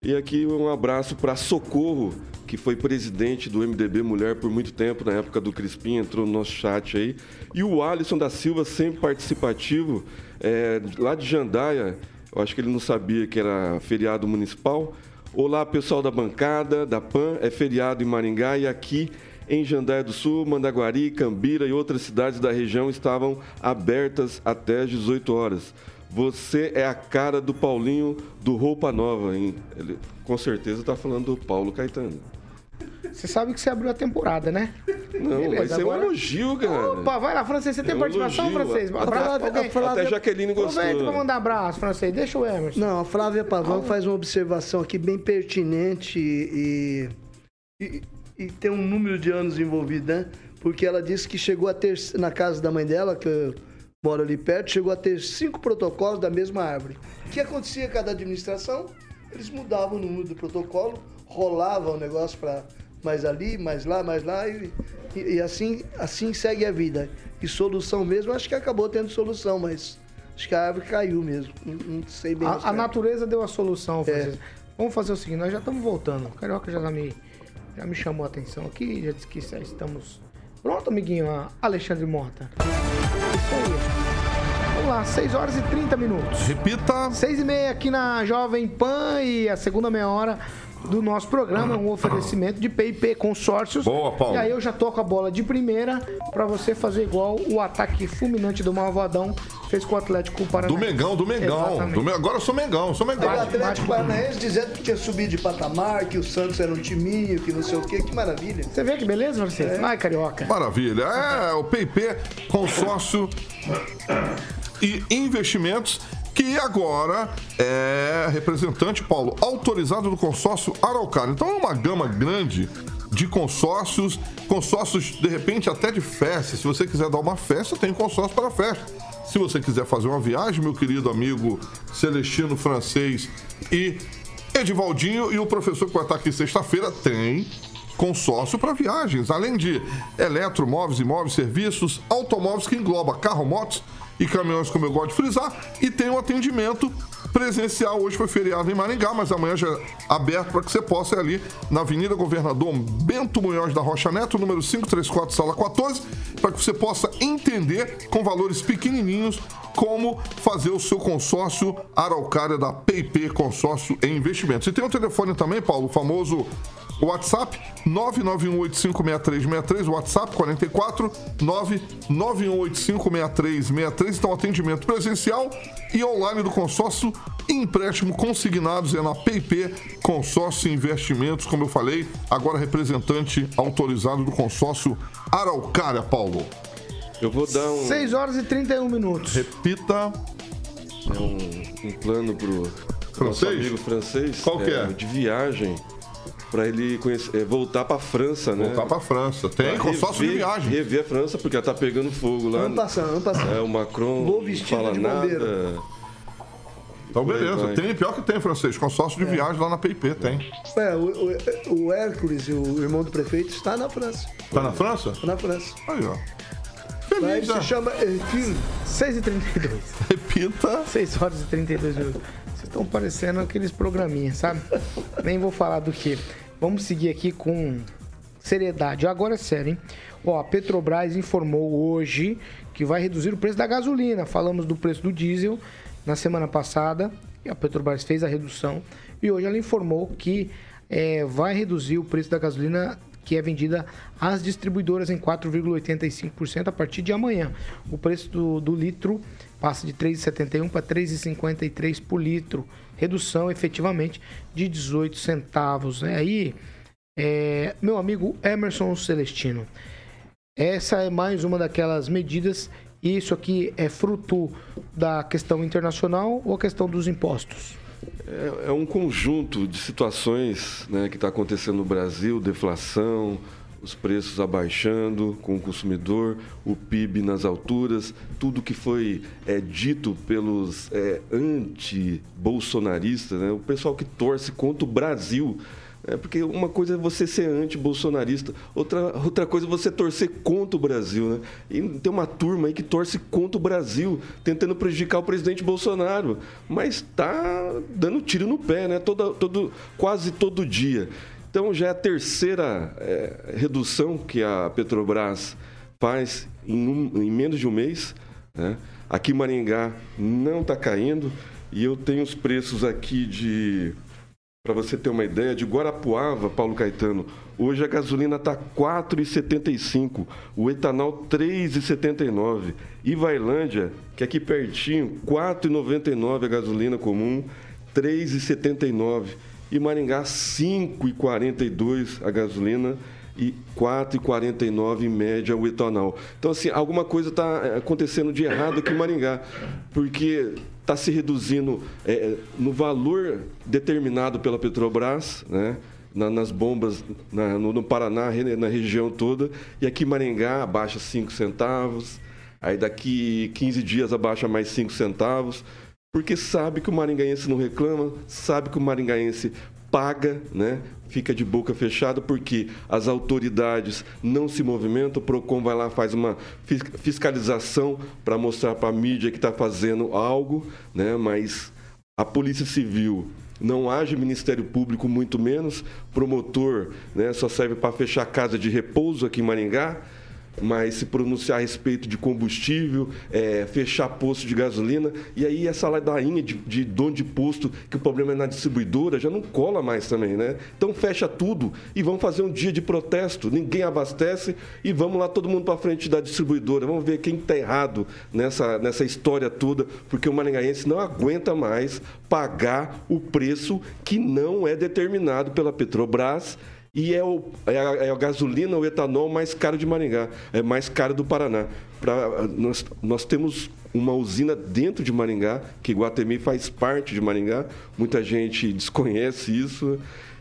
E aqui um abraço para Socorro, que foi presidente do MDB Mulher por muito tempo, na época do Crispim, entrou no nosso chat aí. E o Alisson da Silva, sempre participativo, é, lá de Jandaia, eu acho que ele não sabia que era feriado municipal. Olá, pessoal da bancada, da PAN, é feriado em Maringá e aqui em Jandaia do Sul, Mandaguari, Cambira e outras cidades da região estavam abertas até às 18 horas. Você é a cara do Paulinho do Roupa Nova, hein? Ele com certeza está falando do Paulo Caetano. Você sabe que você abriu a temporada, né? Não, Beleza, vai ser agora... um elogio, cara. Opa, vai lá, francês. Você tem é um participação, elogio. francês? Abraço a, a, Flávia... Até Jaqueline gostou. Aproveita pra mandar abraço, francês. Deixa o Emerson. Não, a Flávia Pavão ah. faz uma observação aqui bem pertinente e, e, e, tem um número de anos envolvido, né? Porque ela disse que chegou a ter, na casa da mãe dela, que eu mora ali perto, chegou a ter cinco protocolos da mesma árvore. O que acontecia cada administração? Eles mudavam o número do protocolo, rolavam o negócio para mais ali, mais lá, mais lá, e, e, assim, assim segue a vida. E solução mesmo, acho que acabou tendo solução, mas acho que a árvore caiu mesmo. Não, não sei bem. A, a natureza deu a solução, É. Vamos fazer o seguinte, nós já estamos voltando. O Carioca já me, já me chamou a atenção aqui, já disse que estamos Pronto, amiguinho, Alexandre Morta. Isso aí. Vamos lá, 6 horas e 30 minutos. Repita. 6 e meia aqui na Jovem Pan e a segunda meia hora do nosso programa, um oferecimento de PIP Consórcios. Boa, Paulo. E aí eu já toco a bola de primeira para você fazer igual o ataque fulminante do Malvadão fez com o Atlético Paranaense. Do Mengão, do Mengão. Do Me- Agora eu sou Mengão, eu sou O Mengão. Atlético Paranaense dizendo que tinha subido de patamar, que o Santos era um timinho, que não sei o quê. Que maravilha. Você vê que beleza, Marcelo? Ai, carioca. Maravilha. É, o PIP, consórcio e investimentos, que agora é representante, Paulo, autorizado do consórcio Araucária. Então é uma gama grande de consórcios, consórcios de repente até de festa. Se você quiser dar uma festa, tem consórcio para festa. Se você quiser fazer uma viagem, meu querido amigo Celestino Francês e Edivaldinho e o professor que vai estar aqui sexta-feira tem consórcio para viagens, além de eletromóveis, imóveis, serviços, automóveis que engloba carro, motos e caminhões, como eu gosto de frisar, e tem um atendimento presencial. Hoje foi feriado em Maringá, mas amanhã já é aberto para que você possa ir ali na Avenida Governador Bento Munhoz da Rocha Neto, número 534, sala 14, para que você possa entender com valores pequenininhos como fazer o seu consórcio Araucária da PIP Consórcio em Investimentos. E tem um telefone também, Paulo, o famoso WhatsApp 991856363, WhatsApp 44 991856363. Então, atendimento presencial e online do consórcio empréstimo consignados é na PIP Consórcio Investimentos, como eu falei, agora representante autorizado do consórcio Araucária, Paulo. Eu vou dar um, 6 horas e 31 minutos. Repita. é um, um plano pro nosso Francês? amigo francês. Qual que é? De viagem. Pra ele conhecer, é, voltar pra França, né? Voltar para França. Tem Pra consórcio de rever- viagem. Rever a França, porque ela tá pegando fogo lá. Vamos passando, vamos passando. É, o Macron Vou não vestido fala de nada. bombeiro. Então, beleza. Tem, pior que tem, francês. Consórcio de viagem lá na PIP, tem. É, o, o, o Hércules, o irmão do prefeito, está na França. Tá na França? Está na França. Aí, ó. Feliz, ele né? se chama Hercule. 6 e 32. Repita. 6 horas e 32 minutos. Vocês estão parecendo aqueles programinhas, sabe? Nem vou falar do que. Vamos seguir aqui com seriedade. Agora é sério, hein? Ó, a Petrobras informou hoje que vai reduzir o preço da gasolina. Falamos do preço do diesel na semana passada. E a Petrobras fez a redução. E hoje ela informou que eh, vai reduzir o preço da gasolina que é vendida às distribuidoras em 4,85% a partir de amanhã. O preço do, do litro passa de 3,71 para 3,53 por litro, redução efetivamente de 18 centavos. É Aí, é, meu amigo Emerson Celestino, essa é mais uma daquelas medidas. E isso aqui é fruto da questão internacional ou a questão dos impostos? É, é um conjunto de situações né, que está acontecendo no Brasil, deflação, os preços abaixando com o consumidor, o PIB nas alturas, tudo que foi é, dito pelos é, anti-bolsonaristas, né, o pessoal que torce contra o Brasil. É porque uma coisa é você ser anti-bolsonarista, outra, outra coisa é você torcer contra o Brasil, né? E tem uma turma aí que torce contra o Brasil, tentando prejudicar o presidente Bolsonaro, mas tá dando tiro no pé, né? Toda, todo, quase todo dia. Então já é a terceira é, redução que a Petrobras faz em, um- em menos de um mês. Né? Aqui em Maringá não está caindo e eu tenho os preços aqui de para você ter uma ideia, de Guarapuava, Paulo Caetano, hoje a gasolina está 4,75, o etanol 3,79. E Vailândia, que é aqui pertinho, 4,99 a gasolina comum, 3,79. E Maringá, 5,42 a gasolina e 4,49 em média o etanol. Então, assim, alguma coisa está acontecendo de errado aqui em Maringá, porque está se reduzindo é, no valor determinado pela Petrobras, né? na- nas bombas na- no, no Paraná, na região toda, e aqui em Maringá abaixa 5 centavos, aí daqui 15 dias abaixa mais 5 centavos, porque sabe que o maringaense não reclama, sabe que o maringaense paga, né? Fica de boca fechada porque as autoridades não se movimentam, o Procon vai lá faz uma fis- fiscalização para mostrar para a mídia que está fazendo algo, né? Mas a Polícia Civil não age Ministério Público muito menos, promotor, né? Só serve para fechar casa de repouso aqui em Maringá. Mais se pronunciar a respeito de combustível, é, fechar posto de gasolina. E aí essa ladainha de, de dono de posto, que o problema é na distribuidora, já não cola mais também, né? Então fecha tudo e vamos fazer um dia de protesto. Ninguém abastece e vamos lá todo mundo para frente da distribuidora. Vamos ver quem está errado nessa, nessa história toda, porque o maringaense não aguenta mais pagar o preço que não é determinado pela Petrobras e é, o, é, a, é a gasolina, o etanol mais caro de Maringá, é mais caro do Paraná. Pra, nós, nós temos uma usina dentro de Maringá, que Guatemi faz parte de Maringá, muita gente desconhece isso.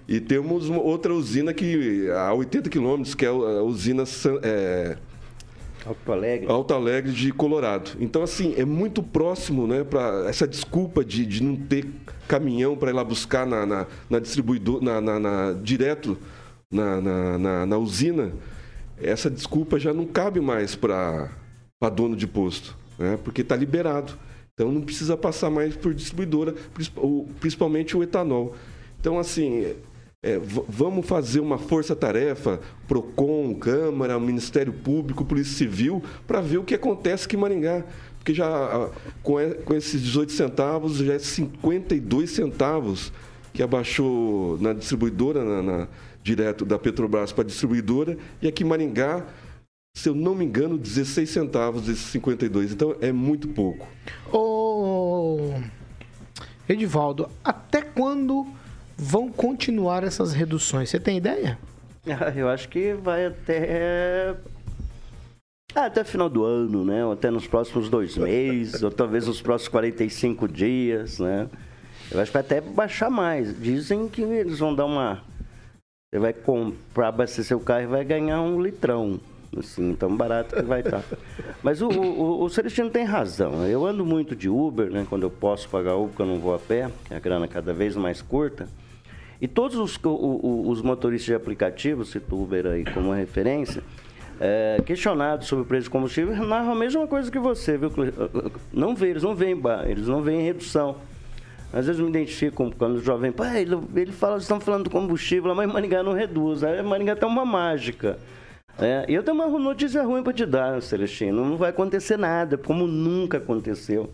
E temos outra usina que a 80 quilômetros, que é a usina é, Alto Alegre. Alto Alegre de Colorado. Então, assim, é muito próximo, né, para essa desculpa de, de não ter caminhão para ir lá buscar na, na, na distribuidor, na, na, na direto na, na, na, na usina, essa desculpa já não cabe mais para dono de posto, né? porque está liberado. Então não precisa passar mais por distribuidora, principalmente o etanol. Então, assim, é, vamos fazer uma força-tarefa, PROCON, Câmara, Ministério Público, Polícia Civil, para ver o que acontece aqui em Maringá. Porque já com, com esses 18 centavos, já é 52 centavos que abaixou na distribuidora, na, na direto da Petrobras para a distribuidora, e aqui em Maringá, se eu não me engano, 16 centavos desses 52. Então é muito pouco. Ô, Edivaldo, até quando vão continuar essas reduções? Você tem ideia? Eu acho que vai até. Ah, até final do ano, né? Ou até nos próximos dois meses, ou talvez nos próximos 45 dias, né? Eu acho que vai até baixar mais. Dizem que eles vão dar uma você vai comprar, abastecer o carro e vai ganhar um litrão. Assim, tão barato que vai estar. Tá. Mas o, o, o Celestino tem razão. Eu ando muito de Uber, né? Quando eu posso pagar Uber, porque eu não vou a pé, a grana é cada vez mais curta. E todos os, os, os motoristas de aplicativos, cito Uber aí como referência, é, questionados sobre o preço de combustível, narram a mesma coisa que você, viu? Não vê, eles não veem, eles não veem redução. Às vezes me identifico quando o jovem, pai, ele, ele fala, estão falando do combustível, mas Maringá não reduz. Aí Maringá tem uma mágica. É, eu tenho uma notícia ruim para te dar, Celestino. Não vai acontecer nada, como nunca aconteceu.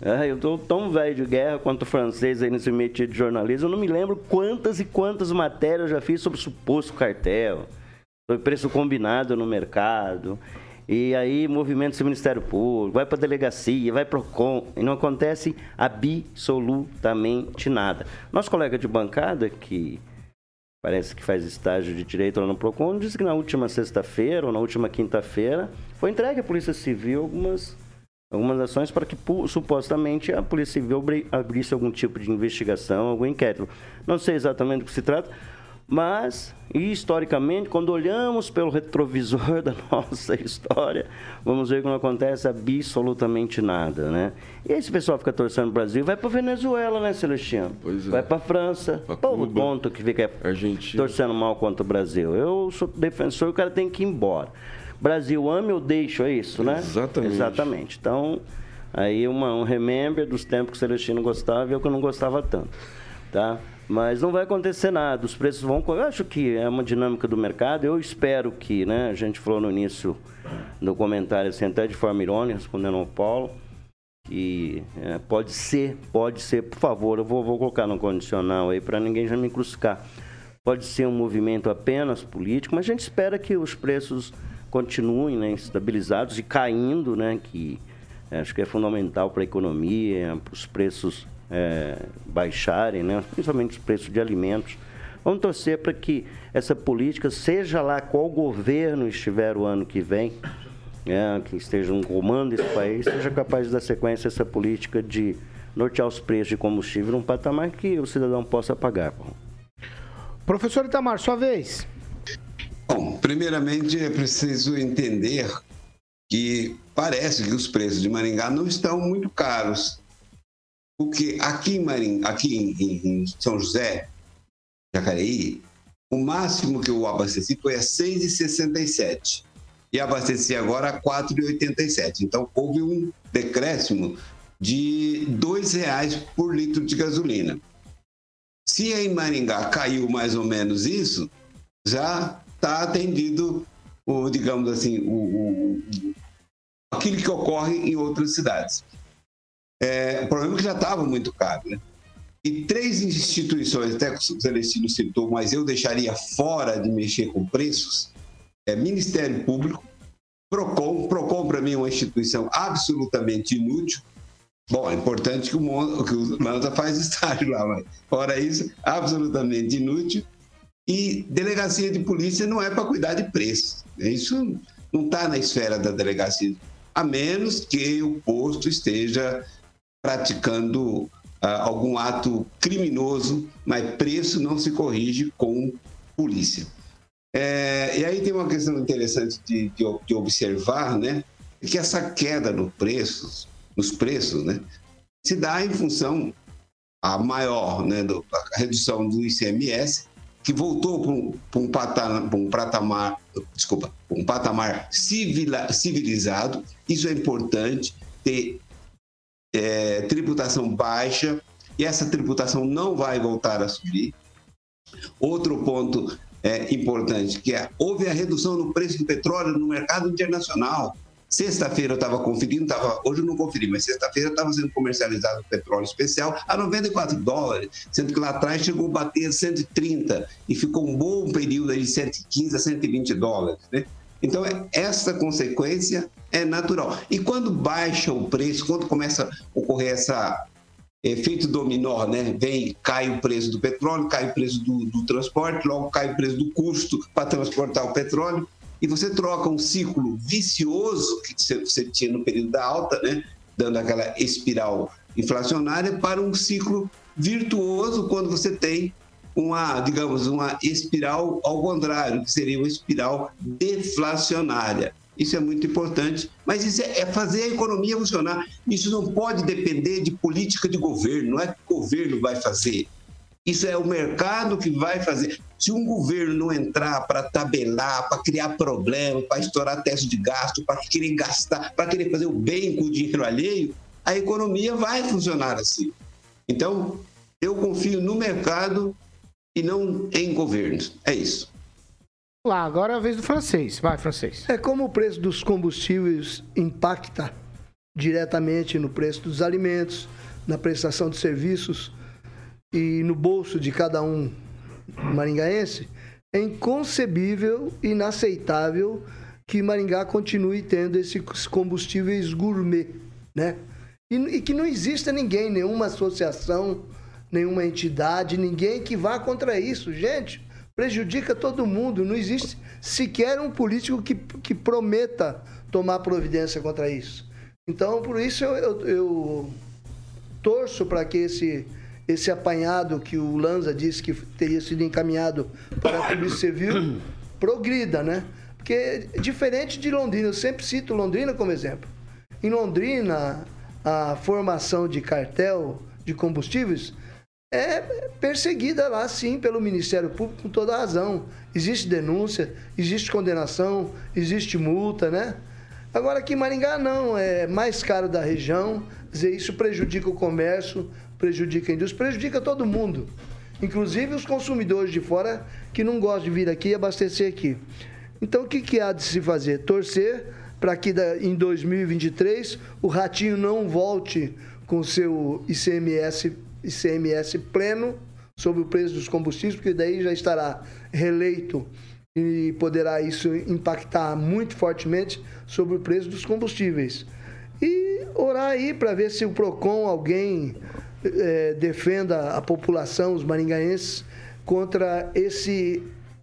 É, eu estou tão velho de guerra quanto o francês aí nesse métier de jornalismo. Eu não me lembro quantas e quantas matérias eu já fiz sobre suposto cartel, sobre preço combinado no mercado. E aí movimenta-se o Ministério Público, vai para a delegacia, vai para o COM, e não acontece absolutamente nada. Nosso colega de bancada, que parece que faz estágio de direito lá no PROCON, disse que na última sexta-feira ou na última quinta-feira foi entregue à Polícia Civil algumas, algumas ações para que supostamente a Polícia Civil abrisse algum tipo de investigação, algum inquérito. Não sei exatamente do que se trata, mas, historicamente, quando olhamos pelo retrovisor da nossa história, vamos ver que não acontece absolutamente nada, né? E esse pessoal fica torcendo o Brasil, vai para Venezuela, né, Celestino? Pois é. Vai para França. Pra Povo tonto que fica Argentina. torcendo mal contra o Brasil. Eu sou defensor, o cara tem que ir embora. Brasil ame ou deixo, é isso, né? Exatamente. Exatamente. Então, aí uma, um remember dos tempos que o Celestino gostava e eu que não gostava tanto, tá? Mas não vai acontecer nada, os preços vão. Eu acho que é uma dinâmica do mercado. Eu espero que, né? A gente falou no início do comentário, assim, até de forma irônica, respondendo ao Paulo, que é, pode ser, pode ser, por favor, eu vou, vou colocar no condicional aí para ninguém já me crucificar. Pode ser um movimento apenas político, mas a gente espera que os preços continuem né, estabilizados e caindo, né? Que é, acho que é fundamental para a economia, para os preços é, baixarem, né? principalmente os preços de alimentos. Vamos torcer para que essa política, seja lá qual governo estiver o ano que vem, é, que esteja no comando desse país, seja capaz de dar sequência a essa política de nortear os preços de combustível num patamar que o cidadão possa pagar. Professor Itamar, sua vez. Bom, primeiramente é preciso entender que parece que os preços de Maringá não estão muito caros. Porque aqui em, Marim, aqui em, em São José, Jacareí, o máximo que eu abasteci foi a 6,67 e abasteci agora a 4,87. Então houve um decréscimo de R$ reais por litro de gasolina. Se em Maringá caiu mais ou menos isso, já está atendido o digamos assim, o, o, aquilo que ocorre em outras cidades. É, o problema é que já estava muito caro, né? E três instituições, até que o Celestino citou, mas eu deixaria fora de mexer com preços, é Ministério Público, PROCON. PROCON, para mim, é uma instituição absolutamente inútil. Bom, é importante que o, Mon, que o Lanza faz estágio lá, mas fora isso, absolutamente inútil. E delegacia de polícia não é para cuidar de preços. Isso não está na esfera da delegacia, a menos que o posto esteja praticando uh, algum ato criminoso, mas preço não se corrige com polícia. É, e aí tem uma questão interessante de, de, de observar, né? Que essa queda no preços, nos preços, né? Se dá em função a maior, né? Do, a redução do ICMS, que voltou para um, patamar, um patamar, desculpa, um patamar civila, civilizado. Isso é importante ter é, tributação baixa e essa tributação não vai voltar a subir. Outro ponto é, importante, que é, houve a redução no preço do petróleo no mercado internacional. Sexta-feira eu estava conferindo, tava, hoje eu não conferi, mas sexta-feira estava sendo comercializado petróleo especial a 94 dólares, sendo que lá atrás chegou a bater 130 e ficou um bom período de 115 a 120 dólares. Né? Então, essa consequência é natural. E quando baixa o preço, quando começa a ocorrer essa efeito dominó, né? Vem, cai o preço do petróleo, cai o preço do, do transporte, logo cai o preço do custo para transportar o petróleo, e você troca um ciclo vicioso que você tinha no período da alta, né? Dando aquela espiral inflacionária, para um ciclo virtuoso quando você tem uma, digamos, uma espiral ao contrário, que seria uma espiral deflacionária. Isso é muito importante, mas isso é, é fazer a economia funcionar. Isso não pode depender de política de governo, não é que o governo vai fazer. Isso é o mercado que vai fazer. Se um governo não entrar para tabelar, para criar problema, para estourar teto de gasto, para querer gastar, para querer fazer o bem com o dinheiro alheio, a economia vai funcionar assim. Então, eu confio no mercado e não em governos. É isso. Lá, agora é a vez do francês. Vai, francês. É como o preço dos combustíveis impacta diretamente no preço dos alimentos, na prestação de serviços e no bolso de cada um maringaense, é inconcebível, inaceitável que Maringá continue tendo esses combustíveis gourmet, né? E, e que não exista ninguém, nenhuma associação, nenhuma entidade, ninguém que vá contra isso. Gente, prejudica todo mundo. Não existe sequer um político que, que prometa tomar providência contra isso. Então, por isso eu, eu, eu torço para que esse, esse apanhado que o Lanza disse que teria sido encaminhado para a Polícia Civil progrida, né? Porque diferente de Londrina, eu sempre cito Londrina como exemplo. Em Londrina, a formação de cartel de combustíveis é perseguida lá, sim, pelo Ministério Público com toda razão. Existe denúncia, existe condenação, existe multa, né? Agora aqui em Maringá não, é mais caro da região, dizer, isso prejudica o comércio, prejudica a indústria, prejudica todo mundo. Inclusive os consumidores de fora que não gostam de vir aqui e abastecer aqui. Então o que, que há de se fazer? Torcer para que em 2023 o ratinho não volte com seu ICMS ICMS pleno sobre o preço dos combustíveis, porque daí já estará reeleito e poderá isso impactar muito fortemente sobre o preço dos combustíveis. E orar aí para ver se o PROCON, alguém é, defenda a população, os maringaenses, contra esse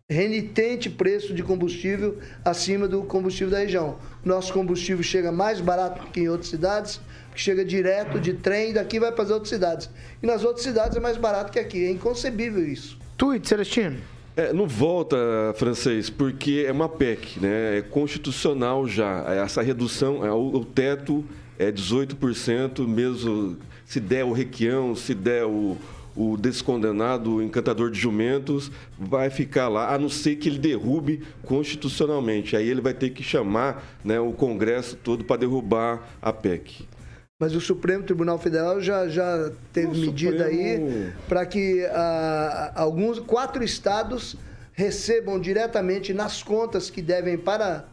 renitente preço de combustível acima do combustível da região. Nosso combustível chega mais barato que em outras cidades, que chega direto de trem, daqui vai para as outras cidades. E nas outras cidades é mais barato que aqui. É inconcebível isso. Tweet, Celestino. É, não volta, francês, porque é uma PEC, né? É constitucional já. Essa redução, é, o, o teto é 18%, mesmo se der o requião, se der o, o descondenado encantador de jumentos, vai ficar lá, a não ser que ele derrube constitucionalmente. Aí ele vai ter que chamar né, o Congresso todo para derrubar a PEC. Mas o Supremo Tribunal Federal já, já teve o medida Supremo... aí para que ah, alguns quatro estados recebam diretamente nas contas que devem para,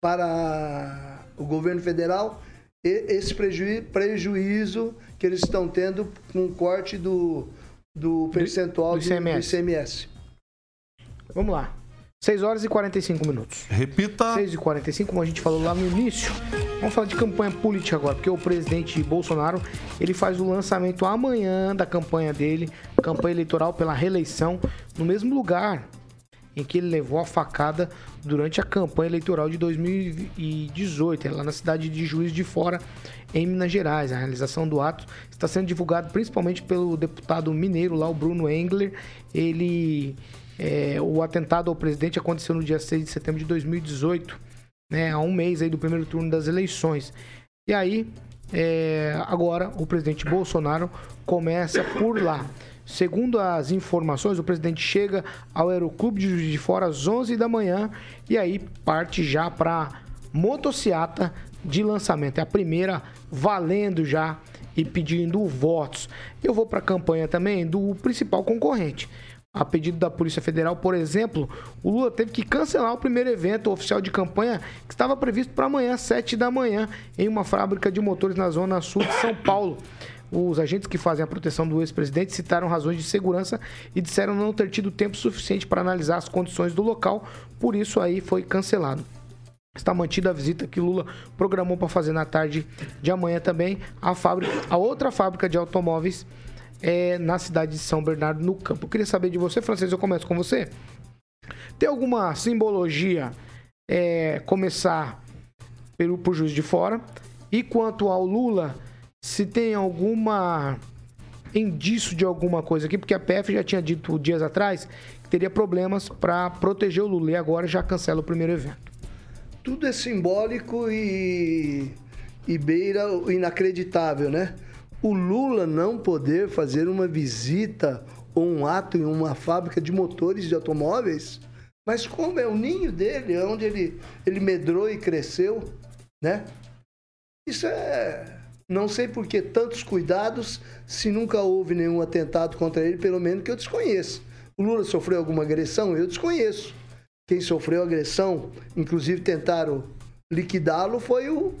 para o governo federal esse prejuízo, prejuízo que eles estão tendo com o corte do, do percentual do, do, ICMS. do ICMS. Vamos lá. 6 horas e 45 minutos. Repita. 6 e 45, como a gente falou lá no início. Vamos falar de campanha política agora, porque o presidente Bolsonaro, ele faz o lançamento amanhã da campanha dele, campanha eleitoral pela reeleição, no mesmo lugar em que ele levou a facada durante a campanha eleitoral de 2018, lá na cidade de Juiz de Fora, em Minas Gerais. A realização do ato está sendo divulgado principalmente pelo deputado mineiro lá, o Bruno Engler. Ele é, o atentado ao presidente aconteceu no dia 6 de setembro de 2018, né, há um mês aí do primeiro turno das eleições. E aí, é, agora, o presidente Bolsonaro começa por lá. Segundo as informações, o presidente chega ao Aeroclube de Juiz de Fora às 11 da manhã e aí parte já para motociata de lançamento. É a primeira valendo já e pedindo votos. Eu vou para a campanha também do principal concorrente. A pedido da Polícia Federal, por exemplo, o Lula teve que cancelar o primeiro evento oficial de campanha que estava previsto para amanhã, às 7 da manhã, em uma fábrica de motores na zona sul de São Paulo. Os agentes que fazem a proteção do ex-presidente citaram razões de segurança e disseram não ter tido tempo suficiente para analisar as condições do local, por isso aí foi cancelado. Está mantida a visita que Lula programou para fazer na tarde de amanhã também a fábrica, a outra fábrica de automóveis é, na cidade de São Bernardo, no campo. Eu queria saber de você, francês, eu começo com você. Tem alguma simbologia é, começar pelo, por Juiz de Fora? E quanto ao Lula, se tem alguma indício de alguma coisa aqui, porque a PF já tinha dito dias atrás que teria problemas para proteger o Lula e agora já cancela o primeiro evento. Tudo é simbólico e, e beira o inacreditável, né? O Lula não poder fazer uma visita ou um ato em uma fábrica de motores de automóveis, mas como é o ninho dele, é onde ele, ele medrou e cresceu, né? Isso é. Não sei por que tantos cuidados se nunca houve nenhum atentado contra ele, pelo menos que eu desconheço. O Lula sofreu alguma agressão? Eu desconheço. Quem sofreu agressão, inclusive tentaram liquidá-lo, foi o,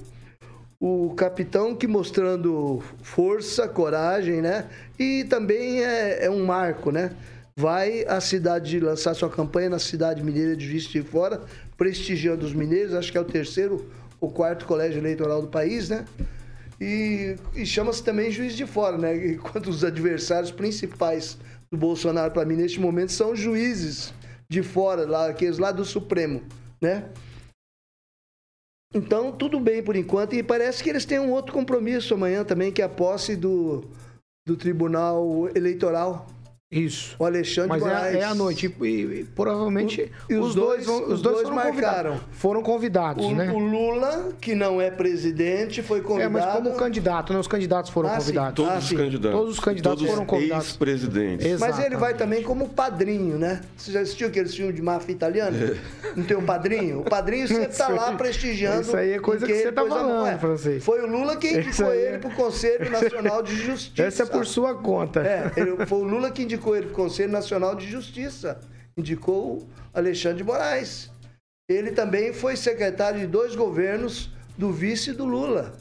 o capitão que mostrando força, coragem, né? E também é, é, um marco, né? Vai à cidade lançar sua campanha na cidade mineira de Juiz de Fora, prestigiando os mineiros, acho que é o terceiro ou quarto colégio eleitoral do país, né? E, e chama-se também Juiz de Fora, né? Enquanto os adversários principais do Bolsonaro para mim neste momento são juízes de fora, lá, aqueles lá do Supremo, né? Então, tudo bem por enquanto. E parece que eles têm um outro compromisso amanhã também, que é a posse do, do Tribunal Eleitoral. Isso. O Alexandre Mas Moraes. É, é à noite. E, e provavelmente o, e os, os, dois, dois, os, dois, dois foram marcaram. Convidados. Foram convidados, o, né? O Lula, que não é presidente, foi convidado. É, mas como candidato, né? Os candidatos foram ah, convidados. Todos ah, os candidatos. Todos os candidatos Todos foram convidados. Ex-presidentes. Mas ele vai também como padrinho, né? Você já assistiu aqueles filmes de máfia italiana? Não tem um padrinho? O padrinho sempre está lá prestigiando. Isso aí é coisa que você está falando, é. francês. Foi o Lula quem indicou ele é... para o Conselho Nacional de Justiça. Essa é por sua conta. É, ele, foi o Lula que indicou ele o Conselho Nacional de Justiça. Indicou Alexandre de Moraes. Ele também foi secretário de dois governos do vice do Lula.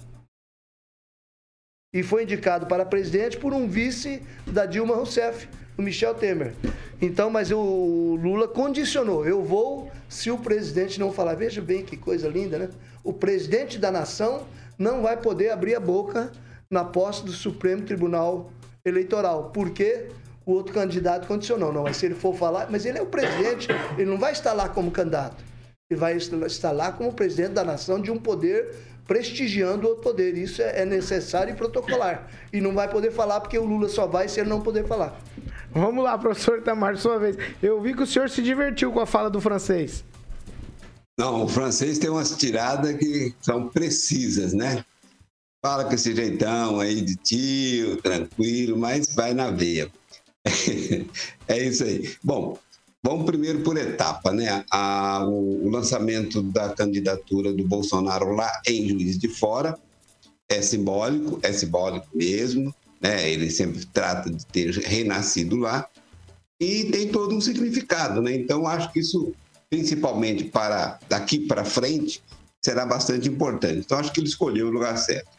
E foi indicado para presidente por um vice da Dilma Rousseff, o Michel Temer. Então, mas o Lula condicionou: eu vou se o presidente não falar. Veja bem que coisa linda, né? O presidente da nação não vai poder abrir a boca na posse do Supremo Tribunal Eleitoral. Por quê? O outro candidato condicionou. Não, mas se ele for falar, mas ele é o presidente, ele não vai estar lá como candidato. Ele vai estar lá como presidente da nação de um poder prestigiando o outro poder. Isso é, é necessário e protocolar. E não vai poder falar porque o Lula só vai se ele não poder falar. Vamos lá, professor Tamar, sua vez. Eu vi que o senhor se divertiu com a fala do francês. Não, o francês tem umas tiradas que são precisas, né? Fala com esse jeitão aí de tio, tranquilo, mas vai na veia. é isso aí. Bom, vamos primeiro por etapa, né? A, o, o, lançamento da candidatura do Bolsonaro lá em Juiz de Fora é simbólico, é simbólico mesmo, né? Ele sempre trata de ter renascido lá. e tem todo um significado, né? Então, acho que isso, principalmente para daqui para frente, será bastante importante. Então, acho que ele escolheu o lugar certo.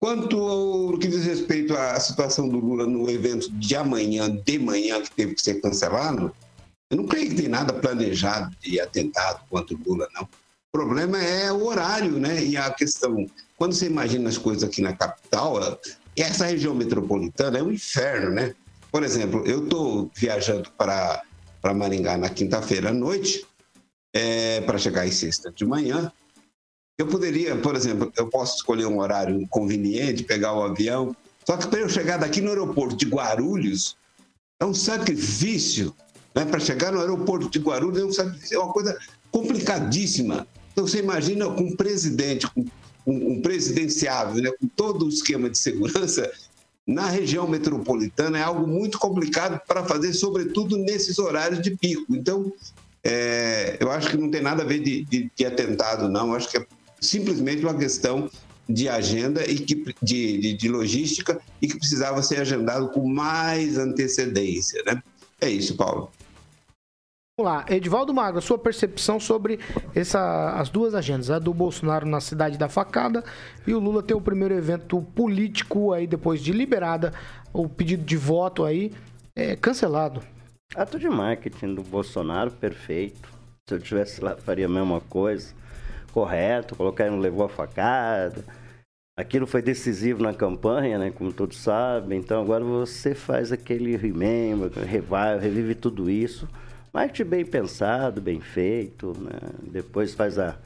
Quanto ao que diz respeito à situação do Lula no evento de amanhã, de manhã, que teve que ser cancelado, eu não creio que tem nada planejado de atentado contra o Lula, não. O problema é o horário, né? E a questão. Quando você imagina as coisas aqui na capital, essa região metropolitana é um inferno, né? Por exemplo, eu estou viajando para, Maringá na quinta-feira à noite, é, para chegar em sexta de manhã. Eu poderia, por exemplo, eu posso escolher um horário conveniente, pegar o avião. Só que para eu chegar daqui no aeroporto de Guarulhos, é um sacrifício. Né? Para chegar no aeroporto de Guarulhos é, um sacrifício, é uma coisa complicadíssima. Então você imagina com um presidente, com um, um presidenciável, né? com todo o esquema de segurança, na região metropolitana é algo muito complicado para fazer, sobretudo nesses horários de pico. Então, é, eu acho que não tem nada a ver de, de, de atentado, não. Eu acho que é simplesmente uma questão de agenda e que, de, de, de, logística e que precisava ser agendado com mais antecedência, né? É isso, Paulo. Vamos lá, Edivaldo Magro, sua percepção sobre essa, as duas agendas, a do Bolsonaro na cidade da facada e o Lula ter o primeiro evento político aí depois de liberada o pedido de voto aí é, cancelado. Ato de marketing do Bolsonaro, perfeito. Se eu tivesse lá, faria a mesma coisa correto, colocar não levou a facada. Aquilo foi decisivo na campanha, né? Como todos sabem. Então agora você faz aquele remember, revive, revive tudo isso. Marketing bem pensado, bem feito, né? Depois faz a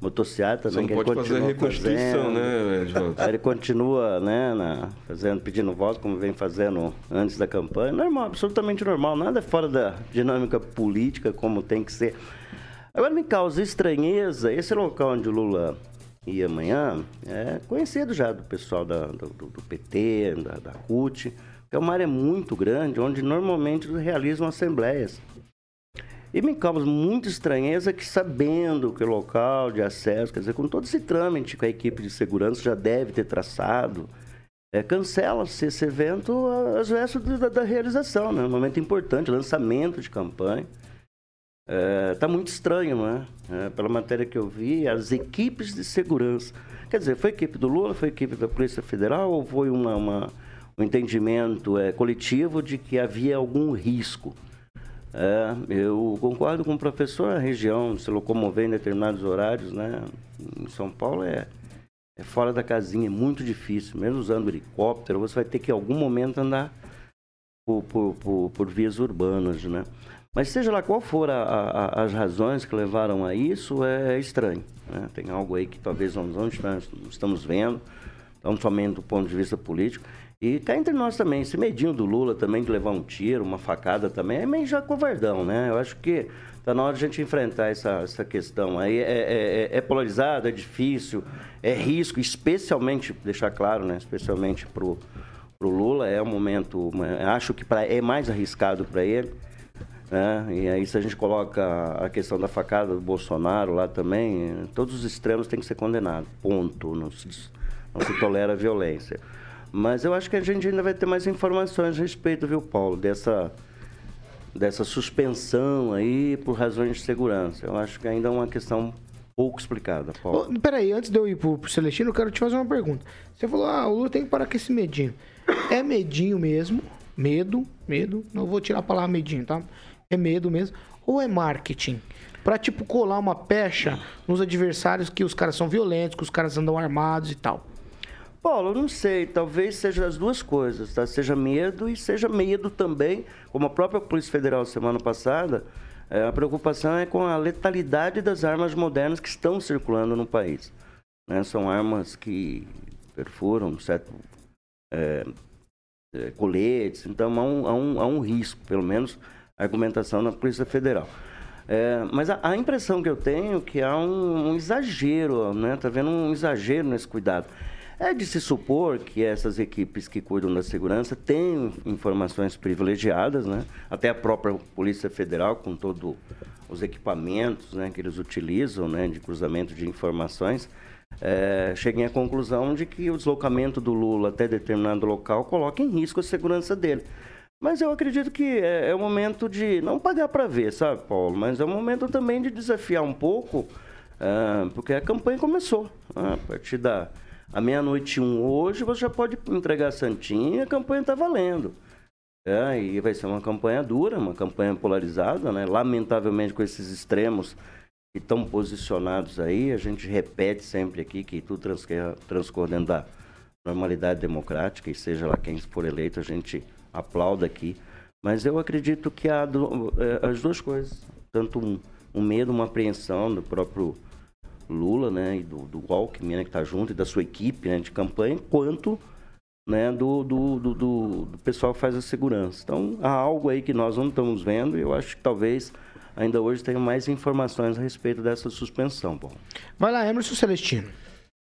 motocicleta também, que ele continua fazer a reconstrução, fazendo. né, Edvaldo? Aí ele continua, né, na, fazendo, pedindo voto, como vem fazendo antes da campanha. Normal, absolutamente normal, nada fora da dinâmica política como tem que ser. Agora me causa estranheza, esse local onde o Lula ia amanhã é conhecido já do pessoal da, do, do, PT, da, da CUT, que é uma área muito grande, onde normalmente realizam assembleias. E me causa muita estranheza que, sabendo que o local de acesso, quer dizer, com todo esse trâmite que a equipe de segurança já deve ter traçado, é, cancela-se esse evento às vésperas da, da realização, né? um momento importante, lançamento de campanha. Está é, muito estranho, né? É, pela matéria que eu vi, as equipes de segurança. Quer dizer, foi equipe do Lula, foi equipe da Polícia Federal ou foi uma, uma um entendimento é, coletivo de que havia algum risco? É, eu concordo com o professor, a região se locomover em determinados horários, né? Em São Paulo é, é fora da casinha, é muito difícil. Mesmo usando helicóptero, você vai ter que em algum momento andar por, por, por, por vias urbanas, né? Mas seja lá qual for a, a, as razões que levaram a isso, é estranho. Né? Tem algo aí que talvez nós não estamos vendo, não somente do ponto de vista político. E cá entre nós também, esse medinho do Lula também de levar um tiro, uma facada também, é meio já covardão, né? Eu acho que está na hora de a gente enfrentar essa, essa questão. Aí é, é, é, é polarizado, é difícil, é risco, especialmente, deixar claro, né? Especialmente para o Lula, é um momento, acho que pra, é mais arriscado para ele. Né? E aí, se a gente coloca a questão da facada do Bolsonaro lá também, todos os extremos têm que ser condenados. Ponto. Não se, não se tolera violência. Mas eu acho que a gente ainda vai ter mais informações a respeito, viu, Paulo, dessa, dessa suspensão aí por razões de segurança. Eu acho que ainda é uma questão pouco explicada, Paulo. Oh, peraí, antes de eu ir pro, pro Celestino, eu quero te fazer uma pergunta. Você falou, ah, o Lula tem que parar com esse medinho. É medinho mesmo? Medo, medo. Não vou tirar a palavra medinho, tá? É medo mesmo? Ou é marketing? Pra, tipo, colar uma pecha nos adversários que os caras são violentos, que os caras andam armados e tal. Paulo, eu não sei, talvez seja as duas coisas, tá? Seja medo e seja medo também, como a própria Polícia Federal semana passada, é, a preocupação é com a letalidade das armas modernas que estão circulando no país. Né? São armas que perfuram certo, é, é, coletes, então há um, há, um, há um risco, pelo menos argumentação na Polícia Federal. É, mas a, a, impressão que eu tenho é que há um, um exagero, né? Tá vendo um exagero nesse cuidado. É de se supor que essas equipes que cuidam da segurança têm informações privilegiadas, né? Até a própria Polícia Federal, com todos os equipamentos né, que eles utilizam, né, de cruzamento de informações, é, cheguem à conclusão de que o deslocamento do Lula até determinado local coloca em risco a segurança dele. Mas eu acredito que é, é o momento de não pagar para ver, sabe, Paulo? Mas é o momento também de desafiar um pouco, ah, porque a campanha começou. Ah, a partir da meia-noite um hoje, você já pode entregar a Santinha a campanha está valendo. É, e vai ser uma campanha dura, uma campanha polarizada, né? Lamentavelmente com esses extremos que estão posicionados aí, a gente repete sempre aqui que tudo transcorre dentro da normalidade democrática e seja lá quem for eleito, a gente aplauda aqui. Mas eu acredito que há do, é, as duas coisas, tanto um, um, medo, uma apreensão do próprio Lula, né, e do, do Alckmin, né, que está junto, e da sua equipe né, de campanha, quanto né, do, do, do, do, pessoal que faz a segurança. Então, há algo aí que nós não estamos vendo e eu acho que talvez ainda hoje tenha mais informações a respeito dessa suspensão. Bom. Vai lá, Emerson Celestino.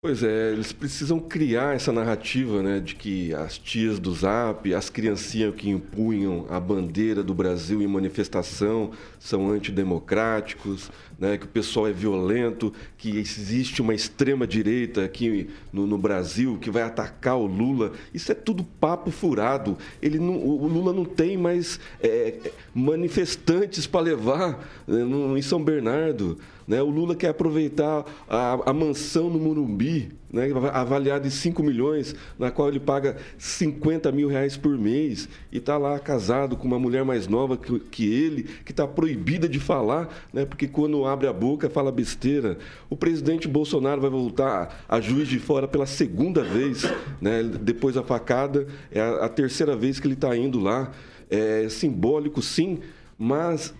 Pois é, eles precisam criar essa narrativa, né, de que as tias do Zap, as criancinhas que impunham a bandeira do Brasil em manifestação são antidemocráticos, né, que o pessoal é violento, que existe uma extrema direita aqui no, no, Brasil que vai atacar o Lula. Isso é tudo papo furado. Ele não, o Lula não tem mais é, manifestantes para levar né, no, em São Bernardo. Né? O Lula quer aproveitar a, a mansão no Morumbi, né? avaliada em 5 milhões, na qual ele paga 50 mil reais por mês, e está lá casado com uma mulher mais nova que, que ele, que está proibida de falar, né? porque quando abre a boca fala besteira. O presidente Bolsonaro vai voltar a juiz de fora pela segunda vez, né? depois da facada, é a, a terceira vez que ele está indo lá. É simbólico, sim, mas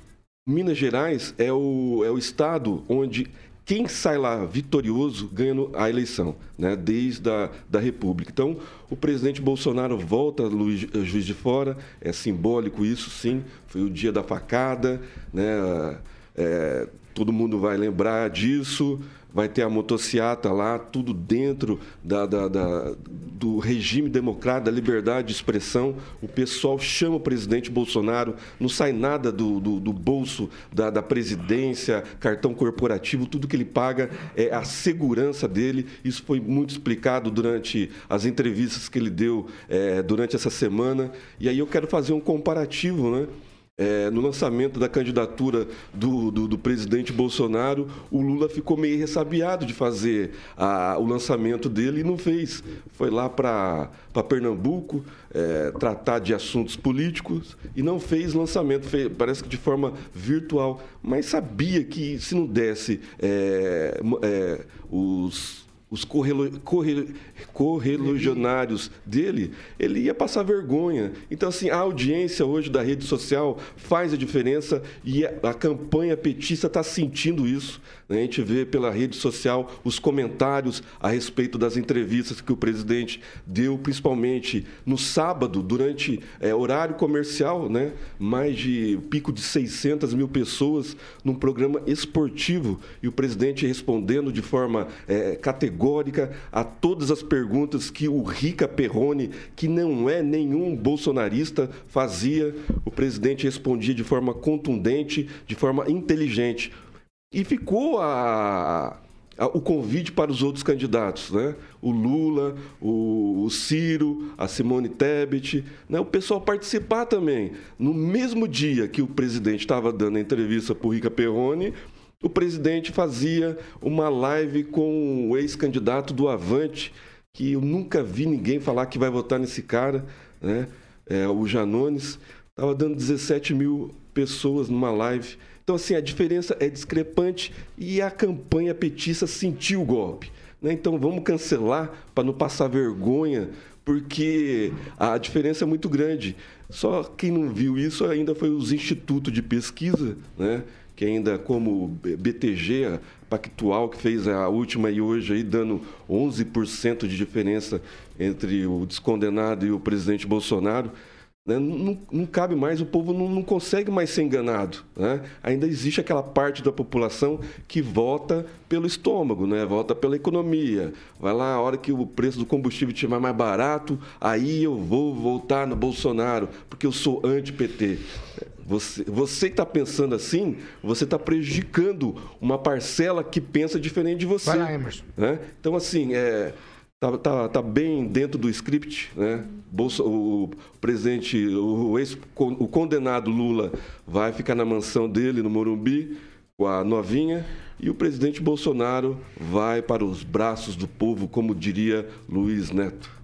Minas Gerais é o, é o estado onde quem sai lá vitorioso ganha a eleição, né? desde a da República. Então, o presidente Bolsonaro volta Luiz, eh, Juiz de Fora, é simbólico isso, sim. Foi o dia da facada, né? É, todo mundo vai lembrar disso vai ter a motociata lá, tudo dentro da, da, da, do regime democrático, da liberdade de expressão. O pessoal chama o presidente Bolsonaro, não sai nada do, do, do bolso da, da, presidência, cartão corporativo, tudo que ele paga é a segurança dele. Isso foi muito explicado durante as entrevistas que ele deu é, durante essa semana. E aí eu quero fazer um comparativo, né? É, no lançamento da candidatura do, do, do, presidente Bolsonaro, o Lula ficou meio ressabiado de fazer a, o lançamento dele e não fez. Foi lá para Pernambuco é, tratar de assuntos políticos e não fez lançamento, fez, parece que de forma virtual, mas sabia que se não desse é, é os os correligionários dele, ele ia passar vergonha. Então, assim, a audiência hoje da rede social faz a diferença e a, a campanha petista está sentindo isso. A gente vê pela rede social os comentários a respeito das entrevistas que o presidente deu, principalmente no sábado, durante é, horário comercial, né? mais de pico de 600 mil pessoas num programa esportivo e o presidente respondendo de forma é, categórica a todas as perguntas que o Rica Perrone, que não é nenhum bolsonarista, fazia. O presidente respondia de forma contundente, de forma inteligente. E ficou a, a, o convite para os outros candidatos, né? O Lula, o, o Ciro, a Simone Tebet, né? o pessoal participar também. No mesmo dia que o presidente estava dando a entrevista para o Rica Perrone, o presidente fazia uma live com o ex-candidato do Avante, que eu nunca vi ninguém falar que vai votar nesse cara, né? É, o Janones. Estava dando 17 mil pessoas numa live. Então, assim, a diferença é discrepante e a campanha petista sentiu o golpe. Né? Então, vamos cancelar para não passar vergonha, porque a diferença é muito grande. Só quem não viu isso ainda foi os institutos de pesquisa, né? que ainda como BTG, a Pactual, que fez a última e hoje aí dando 11% de diferença entre o descondenado e o presidente Bolsonaro. Né? Não, não, cabe mais, o povo não, não consegue mais ser enganado. Né? Ainda existe aquela parte da população que vota pelo estômago, né? vota pela economia. Vai lá, a hora que o preço do combustível estiver mais barato, aí eu vou voltar no Bolsonaro, porque eu sou anti-PT. Você, você que está pensando assim, você está prejudicando uma parcela que pensa diferente de você. Vai lá, Emerson. Né? Então, assim, é, tá, tá, tá bem dentro do script, né? Bolsa, o presidente, o, ex, o condenado Lula vai ficar na mansão dele no Morumbi com a novinha e o presidente Bolsonaro vai para os braços do povo, como diria Luiz Neto.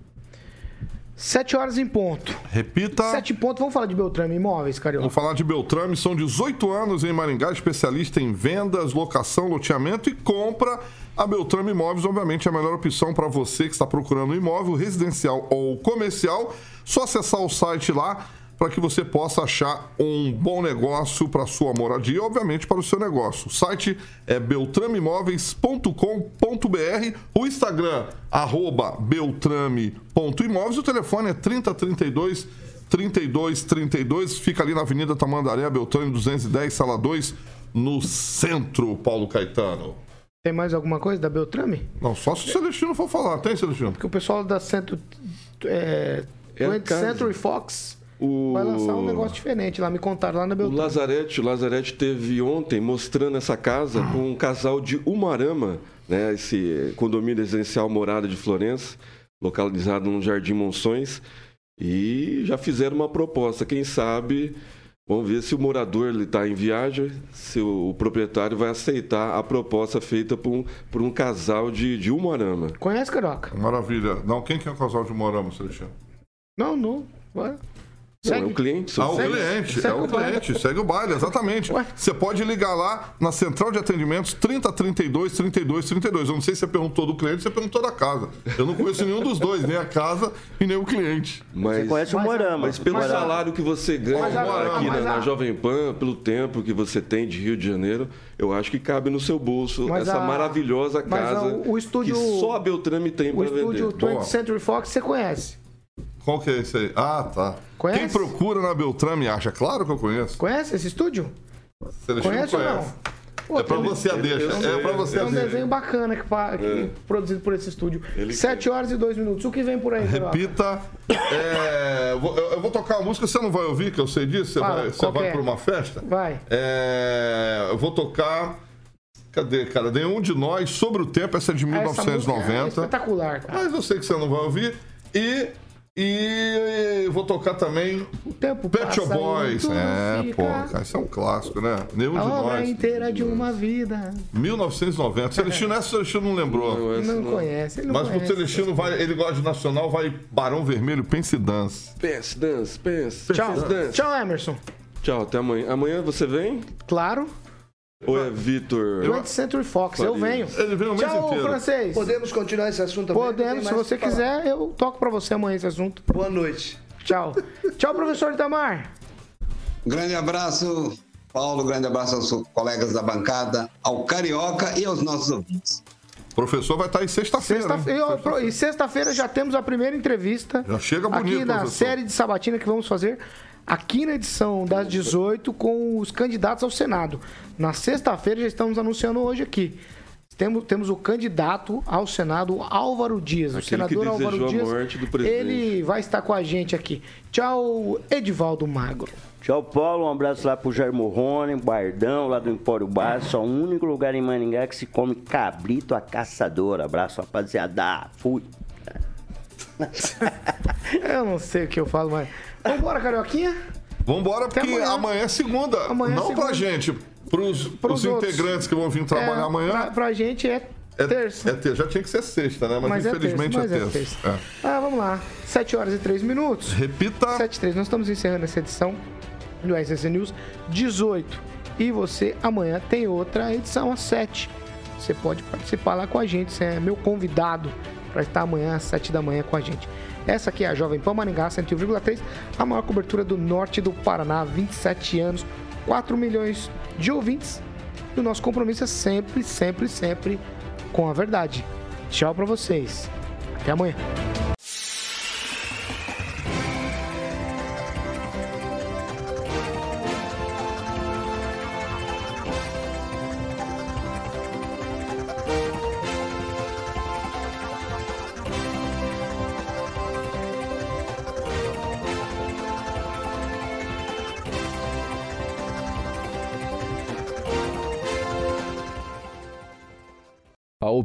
Sete horas em ponto. Repita. Sete pontos. Vamos falar de Beltrame Imóveis, Carioca. Vamos falar de Beltrame. São 18 anos em Maringá, especialista em vendas, locação, loteamento e compra. A Beltrame Imóveis, obviamente, é a melhor opção para você que está procurando um imóvel residencial ou comercial. Só acessar o site lá para que você possa achar um bom negócio para sua moradia e, obviamente, para o seu negócio. O site é beltrameimóveis.com.br, o Instagram, arroba beltrame.imóveis, o telefone é 3032 3232, fica ali na Avenida Tamandaré, Beltrame 210, sala 2, no centro, Paulo Caetano. Tem mais alguma coisa da Beltrame? Não, só se o Celestino for falar. Tem, Celestino? Porque o pessoal da Centro, é, É. Century Fox O... vai lançar um negócio diferente lá. Me contaram lá na O Beltrame. Lazarete, o Lazarete teve ontem mostrando essa casa com um casal de Umarama, né? Esse condomínio residencial morada de Florença, localizado no Jardim Monções, e já fizeram uma proposta. Quem sabe, vamos ver se o morador está em viagem, se o, o proprietário vai aceitar a proposta feita por um, por um casal de, de Umarama. Conhece, Carioca? Maravilha. Não, quem que é o casal de Morama, Celestino? Não, não. Vai. Não, é Segue. o cliente. Ah, o Segue- cliente, segue é o o cliente, segue o baile, exatamente. Ué? Você pode ligar lá na central de atendimentos 3032 32 32. Eu não sei se você perguntou do cliente você perguntou da casa. Eu não conheço nenhum dos dois, nem a casa e nem o cliente. Mas, Você conhece o Morama. Mas pelo salário que você ganha Mas a- aqui mas na, a- na Jovem Pan, pelo tempo que você tem de Rio de Janeiro, eu acho que cabe no seu bolso Mas essa a- maravilhosa mas casa a- o estúdio- que só a Beltrame tem O para estúdio vender. 20 Boa. Century Fox você conhece. Qual que é esse aí? Ah, tá. Conhece? Quem procura na Beltrame acha. Claro que eu conheço. Conhece esse estúdio? Celestino Conhece ou não? Pô, É pra tem- você a deixa. É pra você a um deixa. desenho bacana que, pa- que- produzido por esse estúdio. Ele Sete horas e dois minutos. O que vem por aí? Repita. É, vou- eu vou tocar uma música, você não vai ouvir, que eu sei disso. Você Fala, vai, você vai é? pra uma festa? Vai. É, eu vou tocar. Cadê, cara? Nenhum de nós sobre o tempo, essa é de Essa música é 1990. espetacular, cara. Mas eu sei que você não vai ouvir. E. E eu vou tocar também O tempo Pet Shop Boys. É, fica. pô, cara, isso é um clássico, né? Nenhum A de obra nós. inteira de uma vida. 1990. Celestino, essa o Celestino não lembrou. Não, Não, não. conhece, ele não Mas pro conhece. Celestino, vai, ele gosta de nacional, vai Barão Vermelho, Pense Dance. Pense, dance, pense. Tchau. pense, dance. Tchau, Emerson. Tchau, até amanhã. Amanhã você vem? Claro. Ou é Vitor? 20 Century Fox. Eu venho. Ele vem o mês Tchau, inteiro. francês. Podemos continuar esse assunto também? Tem Podemos, se você quiser, eu toco pra você amanhã esse assunto. Boa noite. Tchau. Tchau, professor Itamar. Grande abraço, Paulo. Grande abraço aos colegas da bancada, ao Carioca e aos nossos ouvintes. O professor vai estar aí sexta-feira. Sexta e, ó, e sexta-feira já temos a primeira entrevista. Já chega bonito, Aqui na professor. série de Sabatina que vamos fazer aqui na edição das 18 com os candidatos ao Senado. Na sexta-feira já estamos anunciando hoje aqui. Temos, temos o candidato ao Senado, Álvaro Dias. O Aquele que senador Álvaro Dias. morte do presidente. Ele vai estar com a gente aqui. Tchau, Edivaldo Magro. Tchau, Paulo. Um abraço lá pro Jair Morrone, Bardão, lá do Empório Baixo. É o único lugar em Maringá que se come cabrito a caçadora. Abraço, rapaziada. Fui. Eu não sei o que eu falo, mas. Vambora, Carioquinha? Vambora, porque amanhã. amanhã. é segunda. Amanhã é não segunda. pra gente, pros, pros outros. integrantes que vão vir trabalhar É, amanhã. Pra, pra gente é, É, terça. é ter- já tinha que ser sexta, né? Mas, Mas é infelizmente terça, é mas é terça. terça. Ah, vamos lá. 7 horas e 3 minutos. É. Repita. 7 e 3. Nós estamos encerrando essa edição do SC News 18. E você amanhã tem outra edição às 7. Você pode participar lá com a gente. Você é meu convidado para estar amanhã às 7 da manhã com a gente. Essa aqui é a Jovem Pan Maringá 101,3, a maior cobertura do norte do Paraná, 27 anos, 4 milhões de ouvintes. E o nosso compromisso é sempre, sempre, sempre com a verdade. Tchau para vocês. Até amanhã.